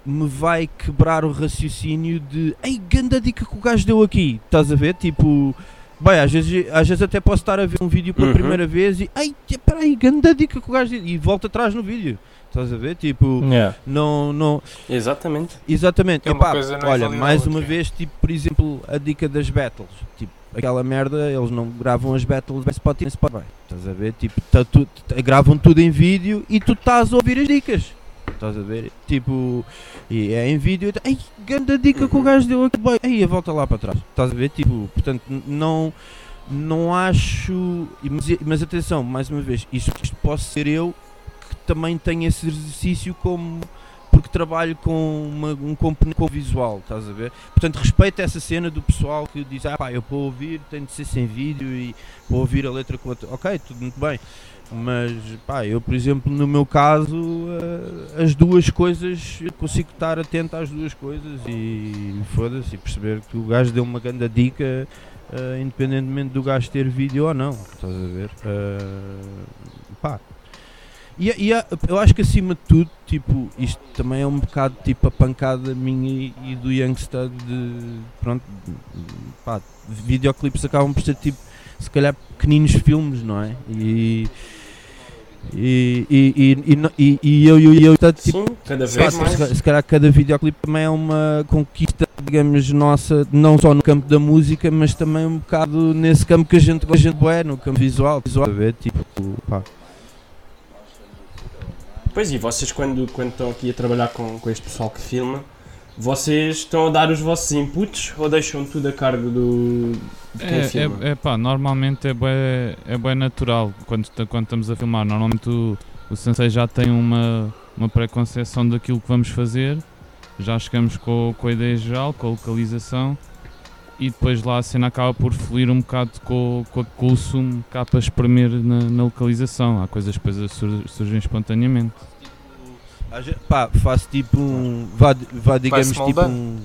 me vai quebrar o raciocínio de ei, ganda dica que o gajo deu aqui, estás a ver? Tipo, bem, às vezes, às vezes até posso estar a ver um vídeo pela Uhum. primeira vez e ei, peraí, ganda dica que o gajo deu e volta atrás no vídeo, estás a ver? Tipo, Yeah. não, não, Exatamente. Exatamente. É uma Epá, coisa não olha, mais uma vez, tipo, por exemplo, a dica das battles. Tipo, aquela merda, eles não gravam as battles no Spotify. Estás a ver? Tipo, tá tu- tá- gravam tudo em vídeo e tu estás a ouvir as dicas. Estás a ver? Tipo, e é em vídeo. e- Ei, grande dica que o gajo deu aqui. Boy. Ei, volta lá para trás. Estás a ver? Tipo, portanto, não. Não acho. Mas, mas atenção, mais uma vez, isto, isto posso ser eu também tenho esse exercício como porque trabalho com uma- um componente com visual, estás a ver? Portanto, respeito essa cena do pessoal que diz, ah pá, eu para ouvir tenho de ser sem vídeo e para ouvir a letra com outra. Ok, tudo muito bem. Mas, pá, eu, por exemplo, no meu caso, eh, as duas coisas, consigo estar atento às duas coisas e foda-se, perceber que o gajo deu uma grande dica, eh, independentemente do gajo ter vídeo ou não, estás a ver? Eh, pá. E, e eu acho que acima de tudo, tipo, isto também é um bocado tipo a pancada minha e, e do Youngstar de pronto, pá, videoclipes acabam por ser tipo, se calhar pequeninos filmes, não é? E e, e, e, e, eu e o Youngstar tipo, Sim, cada vez se, mais. se calhar cada videoclipe também é uma conquista, digamos, nossa, não só no campo da música, mas também um bocado nesse campo que a gente gosta de é, no campo visual, visual, a ver, tipo, pá. Pois e vocês quando, quando estão aqui a trabalhar com, com este pessoal que filma, vocês estão a dar os vossos inputs ou deixam tudo a cargo do de quem filma? É, é, é pá, normalmente é bem, é bem natural quando, quando estamos a filmar. Normalmente o, o sensei já tem uma, uma pré-conceção daquilo que vamos fazer, já chegamos com, com a ideia geral, com a localização e depois lá a cena acaba por fluir um bocado com, com, com o sumo cá para espremer na, na localização. Há coisas que depois sur- surgem espontaneamente. Ve- Pá, faço tipo um, vá, vá digamos, tipo um,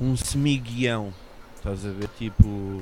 um semi-guião, estás a ver, tipo,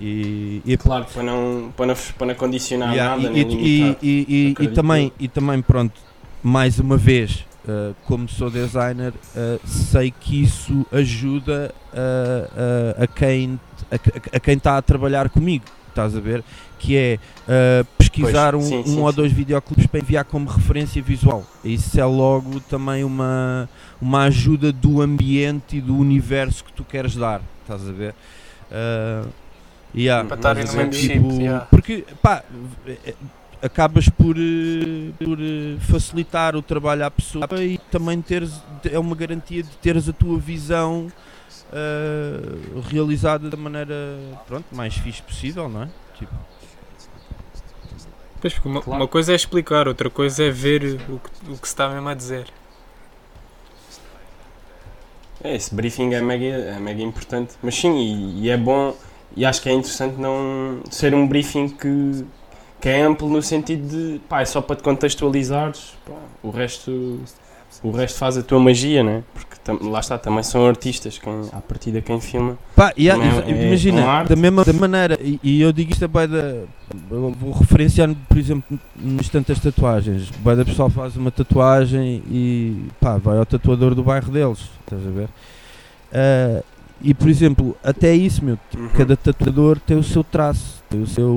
e, e Claro, para não, para não, para não condicionar Yeah, nada, e, nem e- limitar. e- e- e também, e também, pronto, mais uma vez, uh, como sou designer, uh, sei que isso ajuda uh, uh, a quem a, a- a quem está a trabalhar comigo, estás a ver? Que é uh, pesquisar Pois, um, sim, um sim, ou dois videoclipes para enviar como referência visual. Isso é logo também uma, uma ajuda do ambiente e do universo que tu queres dar, estás a ver? Uh, yeah. Para estarem no mesmo exemplo, chip. Tipo, yeah. Porque, pá, eh, acabas por, eh, por eh, facilitar o trabalho à pessoa e também teres, é uma garantia de teres a tua visão eh, realizada da maneira pronto, mais fixe possível, não é? Tipo, Pois, porque uma, Claro. uma coisa é explicar, outra coisa é ver o que, o que se está mesmo a dizer. É, esse briefing é mega, é mega importante. Mas sim, e, e é bom, e acho que é interessante não ser um briefing que, que é amplo no sentido de, pá, é só para te contextualizares, pá, o resto, o resto faz a tua magia, né? Porque lá está, também são artistas, quem, à partida quem filma. Pá, e há- é- imagina, é arte. da mesma da maneira, e, e eu digo isto a da. Vou referenciar, por exemplo, no instante das tatuagens. Bué da pessoal faz uma tatuagem e pá, vai ao tatuador do bairro deles, estás a ver? Ah, e por exemplo, até isso, meu, Uhum. cada tatuador tem o seu traço, tem o seu.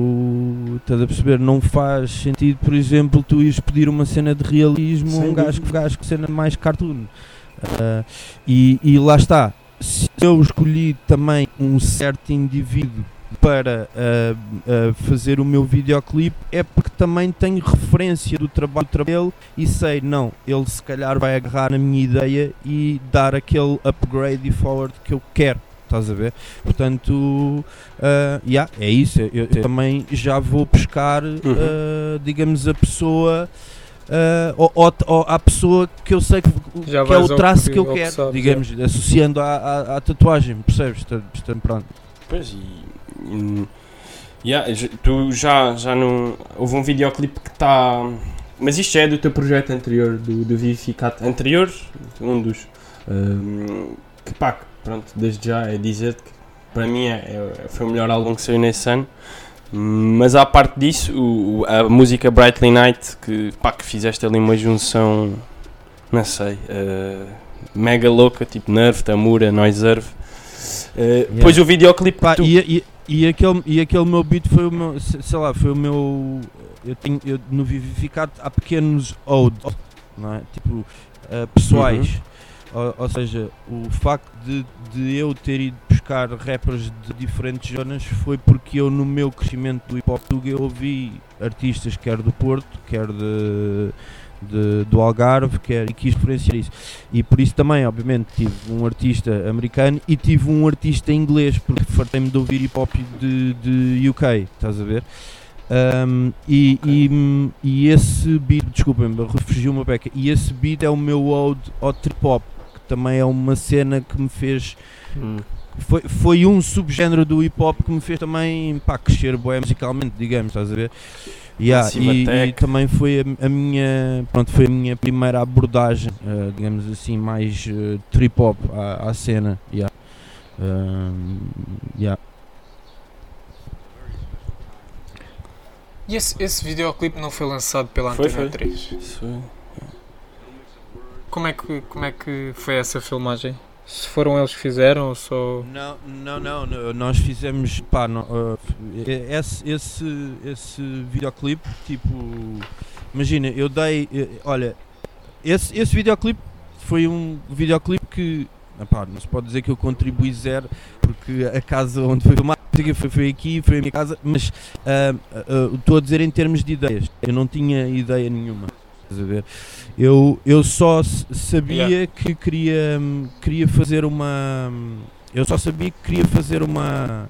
Estás a perceber? Não faz sentido, por exemplo, tu ires pedir uma cena de realismo a um gajo gajo que cena mais cartoon. Ah, e, e lá está. Se eu escolhi também um certo indivíduo para ah, ah, fazer o meu videoclipe é porque também tenho referência do trabalho dele e sei, não, ele se calhar vai agarrar na minha ideia e dar aquele upgrade e forward que eu quero. Estás a ver? Portanto, ah, yeah, é isso. Eu, eu também já vou buscar, ah, digamos, a pessoa. ah, ou, ou, ou a pessoa que eu sei que, Já que é o traço que- que eu ao que quero, sabes, digamos, associando à, à, à tatuagem, percebes? Portanto, pronto. Pois, e, e- yeah, tu já, já não. Houve um videoclipe que está. Mas isto é do teu projeto anterior, do, do Vivificat. Anterior, um dos. hum, que pá, pronto, desde já é dizer que para mim é, é- foi o melhor álbum que saiu nesse ano. Mas à parte disso, o- a música Brightly Night, que, pá, que fizeste ali uma junção, não sei, eh, mega louca, tipo Nerve, Tamura, Noiserve. Eh, Depois o videoclipe Pá, tu- e, e, e, aquele, e aquele meu beat foi o meu, se- sei lá, foi o meu. Eu tenho, eu, no Vivificado há pequenos odes, não é? Tipo, ah, pessoais. Ou, ou seja, o facto de, de eu ter ido buscar rappers de diferentes zonas foi porque eu, no meu crescimento do hip hop, eu ouvi artistas, quer do Porto, quer de, de- do Algarve, quer, e quis referenciar isso. E por isso também, obviamente, tive um artista americano e tive um artista inglês, porque fartei-me de ouvir hip hop de, de UK, estás a ver? Um, e, e, e esse beat, desculpem-me, refugiu uma beca. E esse beat é o meu ode ao trip hop, que também é uma cena que me fez. Hum. Foi, foi um subgénero do hip hop que me fez também pá, crescer bué musicalmente, digamos, estás a ver? Yeah, e, e também foi a, a minha pronto, foi a minha primeira abordagem, eh, digamos assim, mais eh, trip hop à, à cena. Yeah. Um, yeah. E esse, esse videoclipe não foi lançado pela Foi, Antena foi. 3? Isso foi- Como é, que, como é que foi essa filmagem? Se foram eles que fizeram ou só. Não, não, não, não, nós fizemos, pá, não, uh, esse, esse, esse videoclipe, tipo, imagina, eu dei, eh, olha, esse, esse videoclipe foi um videoclipe que, epá, não se pode dizer que eu contribuí zero, porque a casa onde foi filmado foi, foi aqui, foi a minha casa, mas ah, estou a dizer em termos de ideias, eu não tinha ideia nenhuma. Estás a ver? Eu, eu só sabia Yeah. que queria, hum, queria fazer uma. hum, Eu só sabia que queria fazer uma.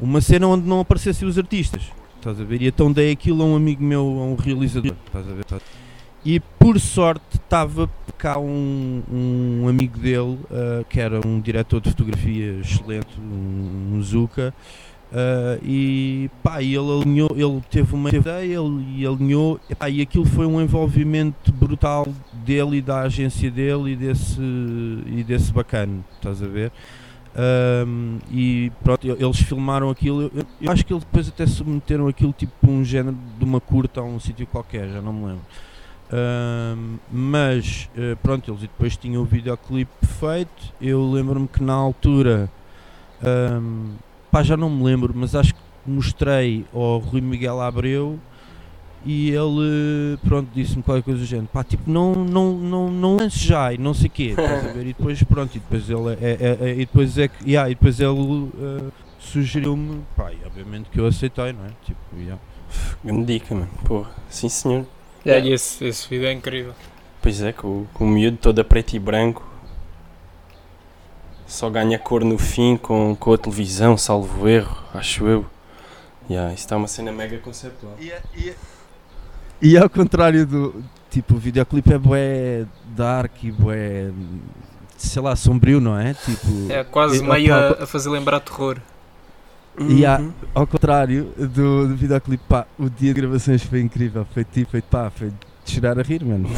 Uma cena onde não aparecessem os artistas. Estás a ver? E então dei aquilo a um amigo meu, a um realizador. Estás a ver? E por sorte estava cá um, um amigo dele, ah, que era um diretor de fotografia excelente, um, um Zuka. Ah, e pá, ele alinhou, ele teve uma ideia ele, alinhou, e, pá, e aquilo foi um envolvimento brutal dele e da agência dele e desse, e desse bacana, estás a ver? Ahm, e pronto, eles filmaram aquilo. Eu, eu acho que eles depois até submeteram aquilo tipo um género de uma curta a um sítio qualquer, já não me lembro. Ahm, mas eh, pronto, eles depois tinham o videoclipe feito. Eu lembro-me que na altura, ahm, pá, já não me lembro, mas acho que mostrei ao Rui Miguel Abreu e ele pronto disse-me qualquer coisa do género pá tipo não não não não lance já e não sei quê estás a ver e depois pronto e depois ele é, é- é- e depois é que yeah, e depois ele eh, sugeriu-me pá e obviamente que eu aceitei não é tipo yeah. Grande dica, mano. Porra, sim senhor. Yeah, e esse, esse vídeo é incrível. Pois é, com, com o miúdo todo a preto e branco. Só ganha cor no fim com, com a televisão, salvo erro, acho eu. Yeah, isso está uma cena mega conceptual. E ao contrário do. Tipo, o videoclipe é bué dark e bué. sei lá, sombrio, não é? Tipo. É quase e- meio opa, a, a fazer lembrar terror. E há- Uhum. Ao contrário do, do videoclipe, pá, o dia de gravações foi incrível. Foi tipo, foi, pá, foi de chorar a rir, mano.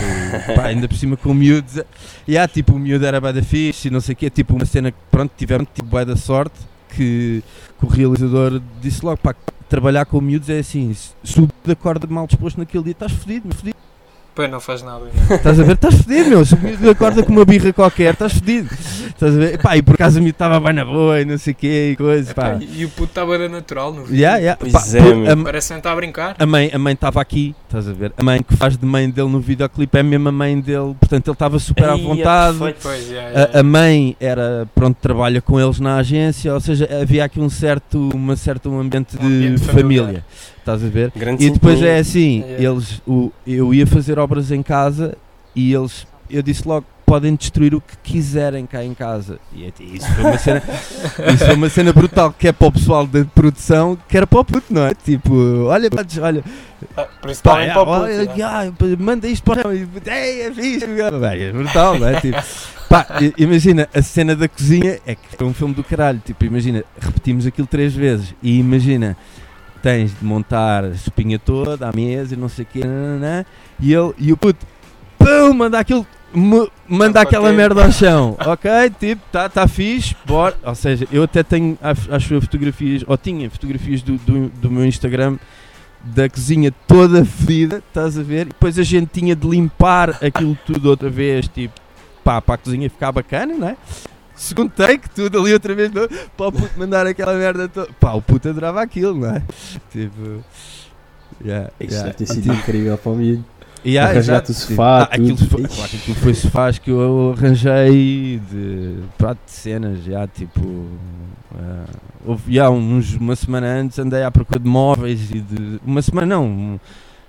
Pá, ainda por cima com o miúdo. E há, tipo, o miúdo era bué da fixe e não sei o quê. Tipo, uma cena que, pronto, tivemos tipo bué da sorte que, que o realizador disse logo, pá, trabalhar com miúdos é assim, se o miúdo acorda mal disposto naquele dia, estás fodido, fodido. Pois não faz nada. né? Estás a ver? Estás fedido, meu. Se o miúdo acorda com uma birra qualquer, estás fedido. Estás a ver? Pá, e por acaso o miúdo estava bem na boa e não sei o quê e coisa, pá. E, e o puto estava era natural no vídeo. Yeah, yeah. Pois Pá, é, meu. a- Parece que não está a brincar. a mãe a mãe estava aqui, estás a ver? A mãe que faz de mãe dele no videoclipe é a mãe dele, portanto ele estava super à Ei, é vontade. perfeito. Pois, yeah, A, yeah. a mãe era, pronto, trabalha com eles na agência, ou seja, havia aqui um certo, uma certo um ambiente de Um ambiente família, familiar. Estás a ver? Grande E depois é assim, Yeah. eles, o, eu ia fazer obras em casa e eles, eu disse logo, podem destruir o que quiserem cá em casa. E é- isso foi uma cena, isso foi uma cena brutal, que é para o pessoal da produção, que era para o puto, não é? Tipo, olha, olha, Ah, isso pá, é, para o puto. olha, yeah. ah, manda isto para o ei, é fixe, é brutal, não é? Tipo, pá, imagina, a cena da cozinha é que é um filme do caralho, tipo, imagina, repetimos aquilo três vezes e imagina, tens de montar a espinha toda, à mesa e não sei o quê, nananã, e ele, e o puto, pum, manda aquilo, manda Tá aquela merda ao chão, ok, tipo, tá, tá fixe, bora, ou seja, eu até tenho, acho acho eu, fotografias, ou tinha fotografias do, do, do meu Instagram, da cozinha toda fedida, estás a ver? E depois a gente tinha de limpar aquilo tudo outra vez, tipo, pá, para a cozinha ficar bacana, não é? Segundo take, tudo ali outra vez, para o puto mandar aquela merda toda. Pá, o puto adorava aquilo, não é? Tipo. Yeah, Isso yeah. deve ter sido incrível para o miúdo. Yeah, Arranjar-te o sofá, Ah, aquilo, foi, claro aquilo foi sofás que eu arranjei de prato de cenas, já tipo. ah, houve já uns, uma semana antes andei à procura de móveis e de. Uma semana não, um,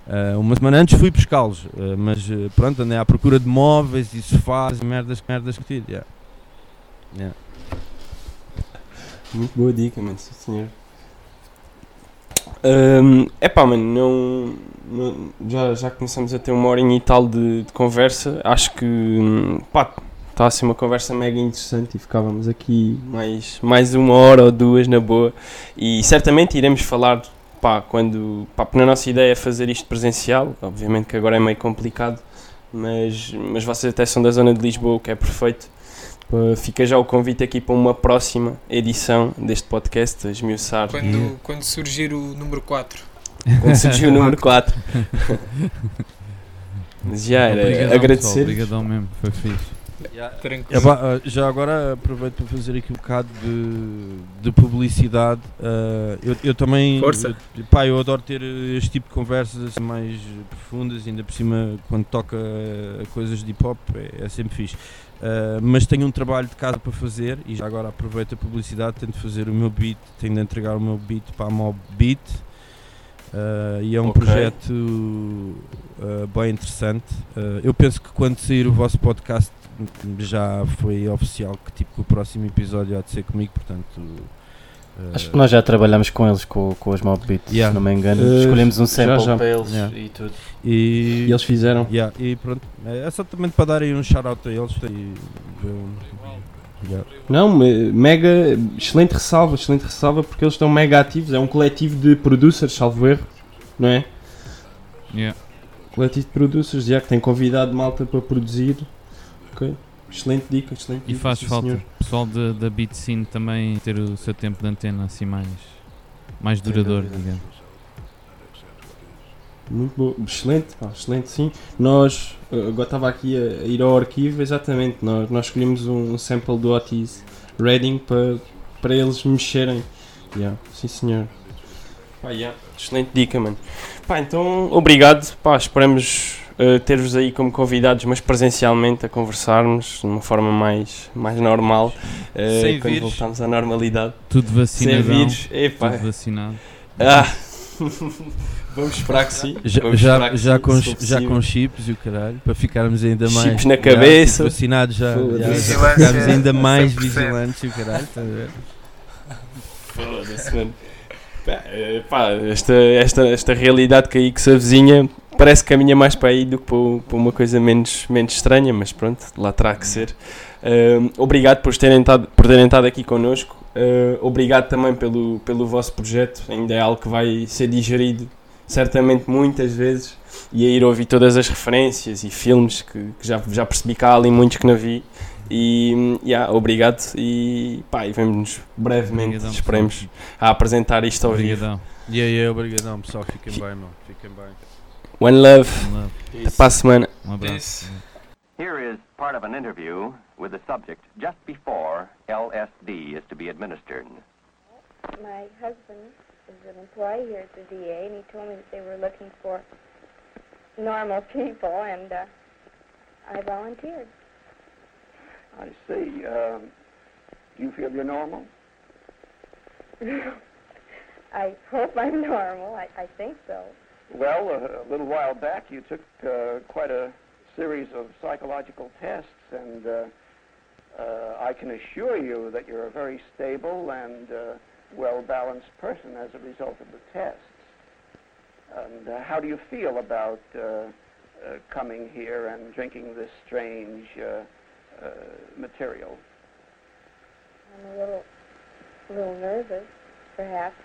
ah, uma semana antes fui pescá-los, ah, mas ah, pronto, andei à procura de móveis e sofás e merdas, merdas que tive. Yeah. Yeah. Muito boa dica, mano, sim senhor. É pá, mano, não, não- já, já começamos a ter uma horinha e tal de, de conversa. Acho que hum, pá, está a ser uma conversa mega interessante e ficávamos aqui mais, mais uma hora ou duas na boa. E certamente iremos falar, pá, quando. Pá, na nossa ideia é fazer isto presencial. Obviamente que agora é meio complicado, mas, mas vocês até são da zona de Lisboa, o que é perfeito. Uh, Fica já o convite aqui para uma próxima edição deste podcast, esmiuçar. Quando, quando surgir o número 4. quando surgiu o número 4. Mas já era Obrigadão, agradecer. pessoal, Obrigadão mesmo, foi fixe. Tranquilo. É pá, ah, já agora aproveito para fazer aqui um bocado de, de publicidade. Ah, eu, eu também. Força. Eu, pá, eu adoro ter este tipo de conversas assim mais profundas, ainda por cima quando toca a coisas de hip hop, é, é sempre fixe. Ah, mas tenho um trabalho de casa para fazer e já agora aproveito a publicidade, tento fazer o meu beat, tenho de entregar o meu beat para a Mob Beat. Ah, e é um Ok. projeto ah, bem interessante. Ah, eu penso que quando sair o vosso podcast já foi oficial que tipo que o próximo episódio há de ser comigo, portanto. Acho que nós já trabalhamos com eles, com, com os Mob Beats, Yeah. se não me engano. Uh, Escolhemos um já, sample já. para eles Yeah. e tudo. e, E eles fizeram. yeah, e pronto, é só também para darem um shout out a eles. E, yeah. Não, me- mega, excelente ressalva, excelente ressalva, porque eles estão mega ativos. É um coletivo de producers, salvo erro, não é? Yeah. Coletivo de producers, já que tem convidado malta para produzir. Ok. Excelente dica, excelente E dica. faz sim, falta senhor. o pessoal da, da beat scene também ter o seu tempo de antena assim mais, mais duradouro, digamos. Muito bom, excelente, pá, excelente sim. Nós, eh, agora estava aqui a, ir ao arquivo, exatamente, nós, nós escolhemos um, sample do Otis Reading para, para eles mexerem. Yeah, sim senhor. Pá, yeah, excelente dica, mano. Pá, então, obrigado, pá, esperamos eh, ter-vos aí como convidados, mas presencialmente a conversarmos de uma forma mais, mais normal, eh, Sem quando vírus. voltarmos à normalidade. Tudo Sem vacinado. vírus, epá, Tudo vacinado. ah, vamos esperar que sim. Já, já, já, sim, com, já possível. com chips e o caralho, para ficarmos ainda mais. Chips na cabeça. tipo, vacinados já, ficamos ainda mais 100%. vigilantes e o caralho. estás a ver? Foda-se, mano. Pá, eh, pá, esta, esta, esta realidade que aí que se avizinha parece que caminha mais para aí do que para, uma coisa menos, menos estranha, mas pronto, lá terá que ser. Ahm, obrigado por terem, estado, por terem estado aqui connosco. Ah, obrigado também pelo, pelo vosso projeto. Ainda é algo que vai ser digerido certamente muitas vezes e a ir ouvir todas as referências e filmes que, que já, já percebi que há ali muitos que não vi. E yeah, obrigado e pá, e vemos-nos brevemente, Obrigadão, esperemos, pessoal. a apresentar isto ao vivo. Obrigadão. E aí, obrigadão, pessoal. Fiquem bem, meu. Fiquem bem. One love, love. até para a semana. Um abraço. Here is part of an interview with the subject just before LSD is to be administered. My husband is an employee here at the VA, and he told me that they were looking for normal people, and uh, I volunteered. I see. Um, do you feel you're normal? I hope I'm normal. I, I think so. Well, a, a little while back you took uh, quite a series of psychological tests, and uh, uh, I can assure you that you're a very stable and uh, well-balanced person as a result of the tests. And uh, how do you feel about uh, uh, coming here and drinking this strange uh, uh, material? I'm a little, a little nervous, perhaps.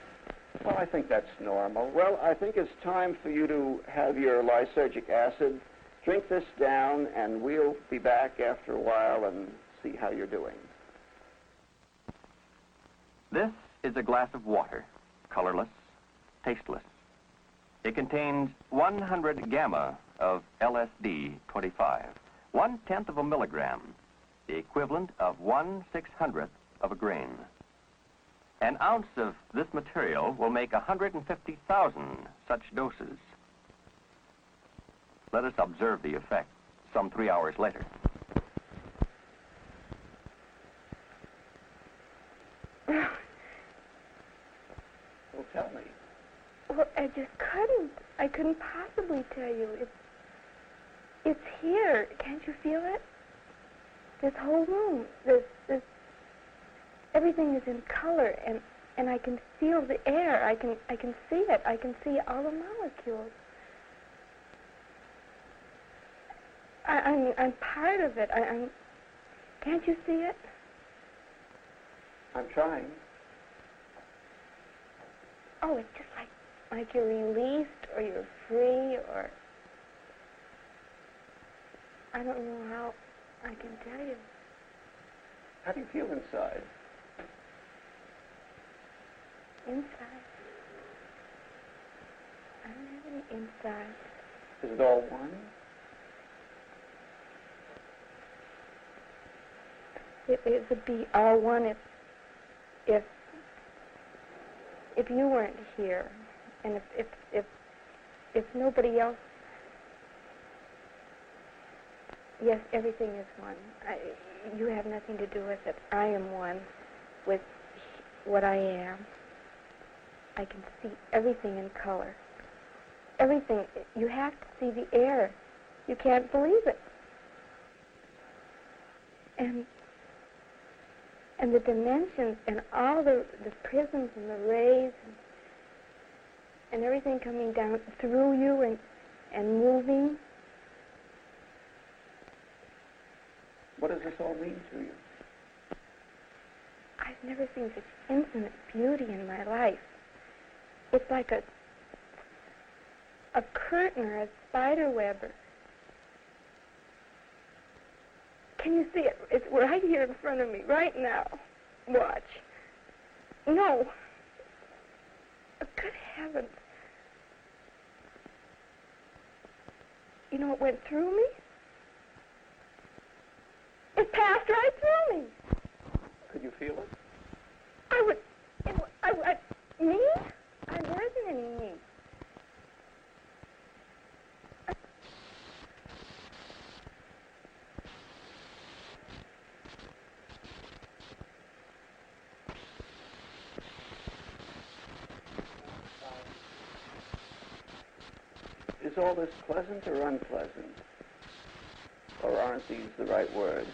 Well, I think that's normal. Well, I think it's time for you to have your lysergic acid. Drink this down, and we'll be back after a while and see how you're doing. This is a glass of water, colorless, tasteless. It contains 100 gamma of LSD 25, one tenth of a milligram, the equivalent of one six hundredth of a grain. An ounce of this material will make 150,000 such doses. Let us observe the effect some three hours later. Tell me. Well, I just couldn't. I couldn't possibly tell you. It's, it's here. Can't you feel it? This whole room. This, this. Everything is in color, and and I can feel the air. I can I can see it. I can see all the molecules. I, I'm I'm part of it. I, I'm. Can't you see it? I'm trying. Oh, it's just like like you're released or you're free or I don't know how I can tell you. How do you feel inside? Inside. I don't have any inside. Is it all one? It, it would be all one if, if, if you weren't here, and if, if, if, if nobody else. Yes, everything is one. I, you have nothing to do with it. I am one with what I am. I can see everything in color. Everything. You have to see the air. You can't believe it. And and the dimensions and all the, the prisms and the rays and, and everything coming down through you and, and moving. What does this all mean to you? I've never seen such infinite beauty in my life. It's like a a curtain or a spider web. Or, can you see it? It's right here in front of me, right now. Watch. No. Good heavens. You know, what went through me. It passed right through me. Could you feel it? I would. It, I, I, me? I wasn't any me. Is all this pleasant or unpleasant? Or aren't these the right words?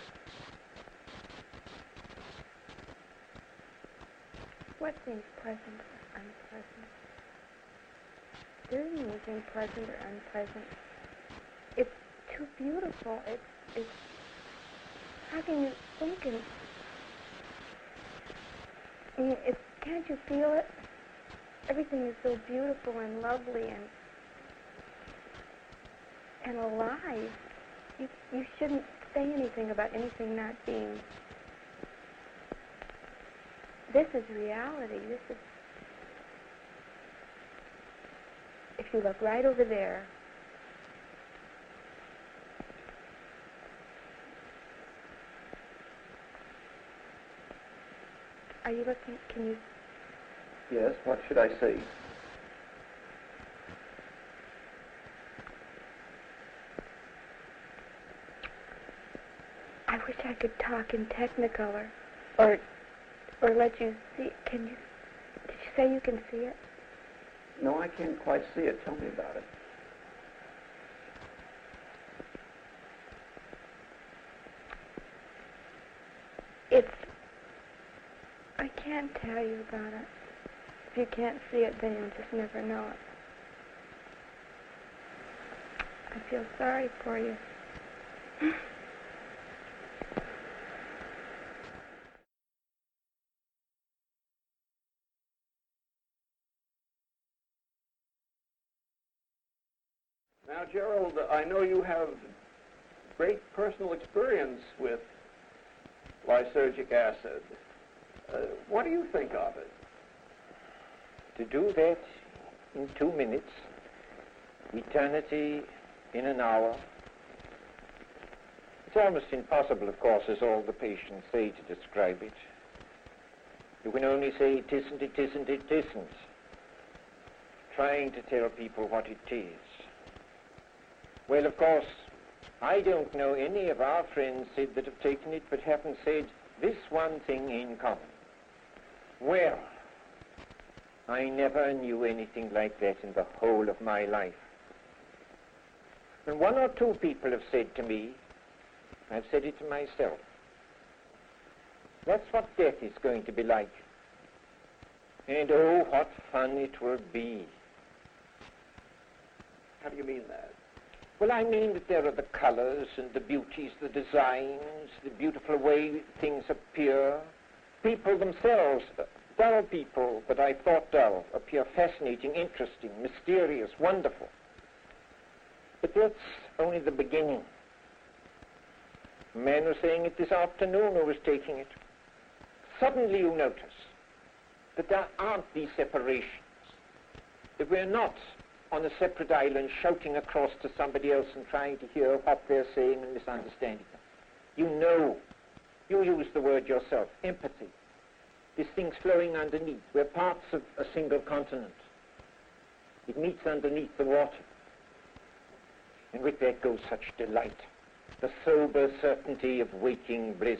What seems pleasant or unpleasant? There isn't anything pleasant or unpleasant. It's too beautiful. It's, it's, how can you think and, I mean, it's, can't you feel it? Everything is so beautiful and lovely and, and alive. You, you shouldn't say anything about anything not being this is reality. This is. If you look right over there, are you looking? Can you? Yes, what should I see? Wish I could talk in Technicolor, or, or let you see. Can you? Did you say you can see it? No, I can't quite see it. Tell me about it. It's. I can't tell you about it. If you can't see it, then you'll just never know it. I feel sorry for you. Now, Gerald, I know you have great personal experience with lysergic acid. Uh, what do you think of it? To do that in two minutes, eternity in an hour. It's almost impossible, of course, as all the patients say, to describe it. You can only say it isn't, it isn't, it isn't. Trying to tell people what it is. Well, of course, I don't know any of our friends said that have taken it but haven't said this one thing in common. Well, I never knew anything like that in the whole of my life. And one or two people have said to me, I've said it to myself, that's what death is going to be like. And oh, what fun it will be. How do you mean that? Well, I mean that there are the colors and the beauties, the designs, the beautiful way things appear. People themselves, uh, dull people that I thought dull, appear fascinating, interesting, mysterious, wonderful. But that's only the beginning. A man was saying it this afternoon who was taking it. Suddenly you notice that there aren't these separations, that we're not on a separate island shouting across to somebody else and trying to hear what they're saying and misunderstanding them. You know, you use the word yourself, empathy. This thing's flowing underneath. We're parts of a single continent. It meets underneath the water. And with that goes such delight, the sober certainty of waking bliss.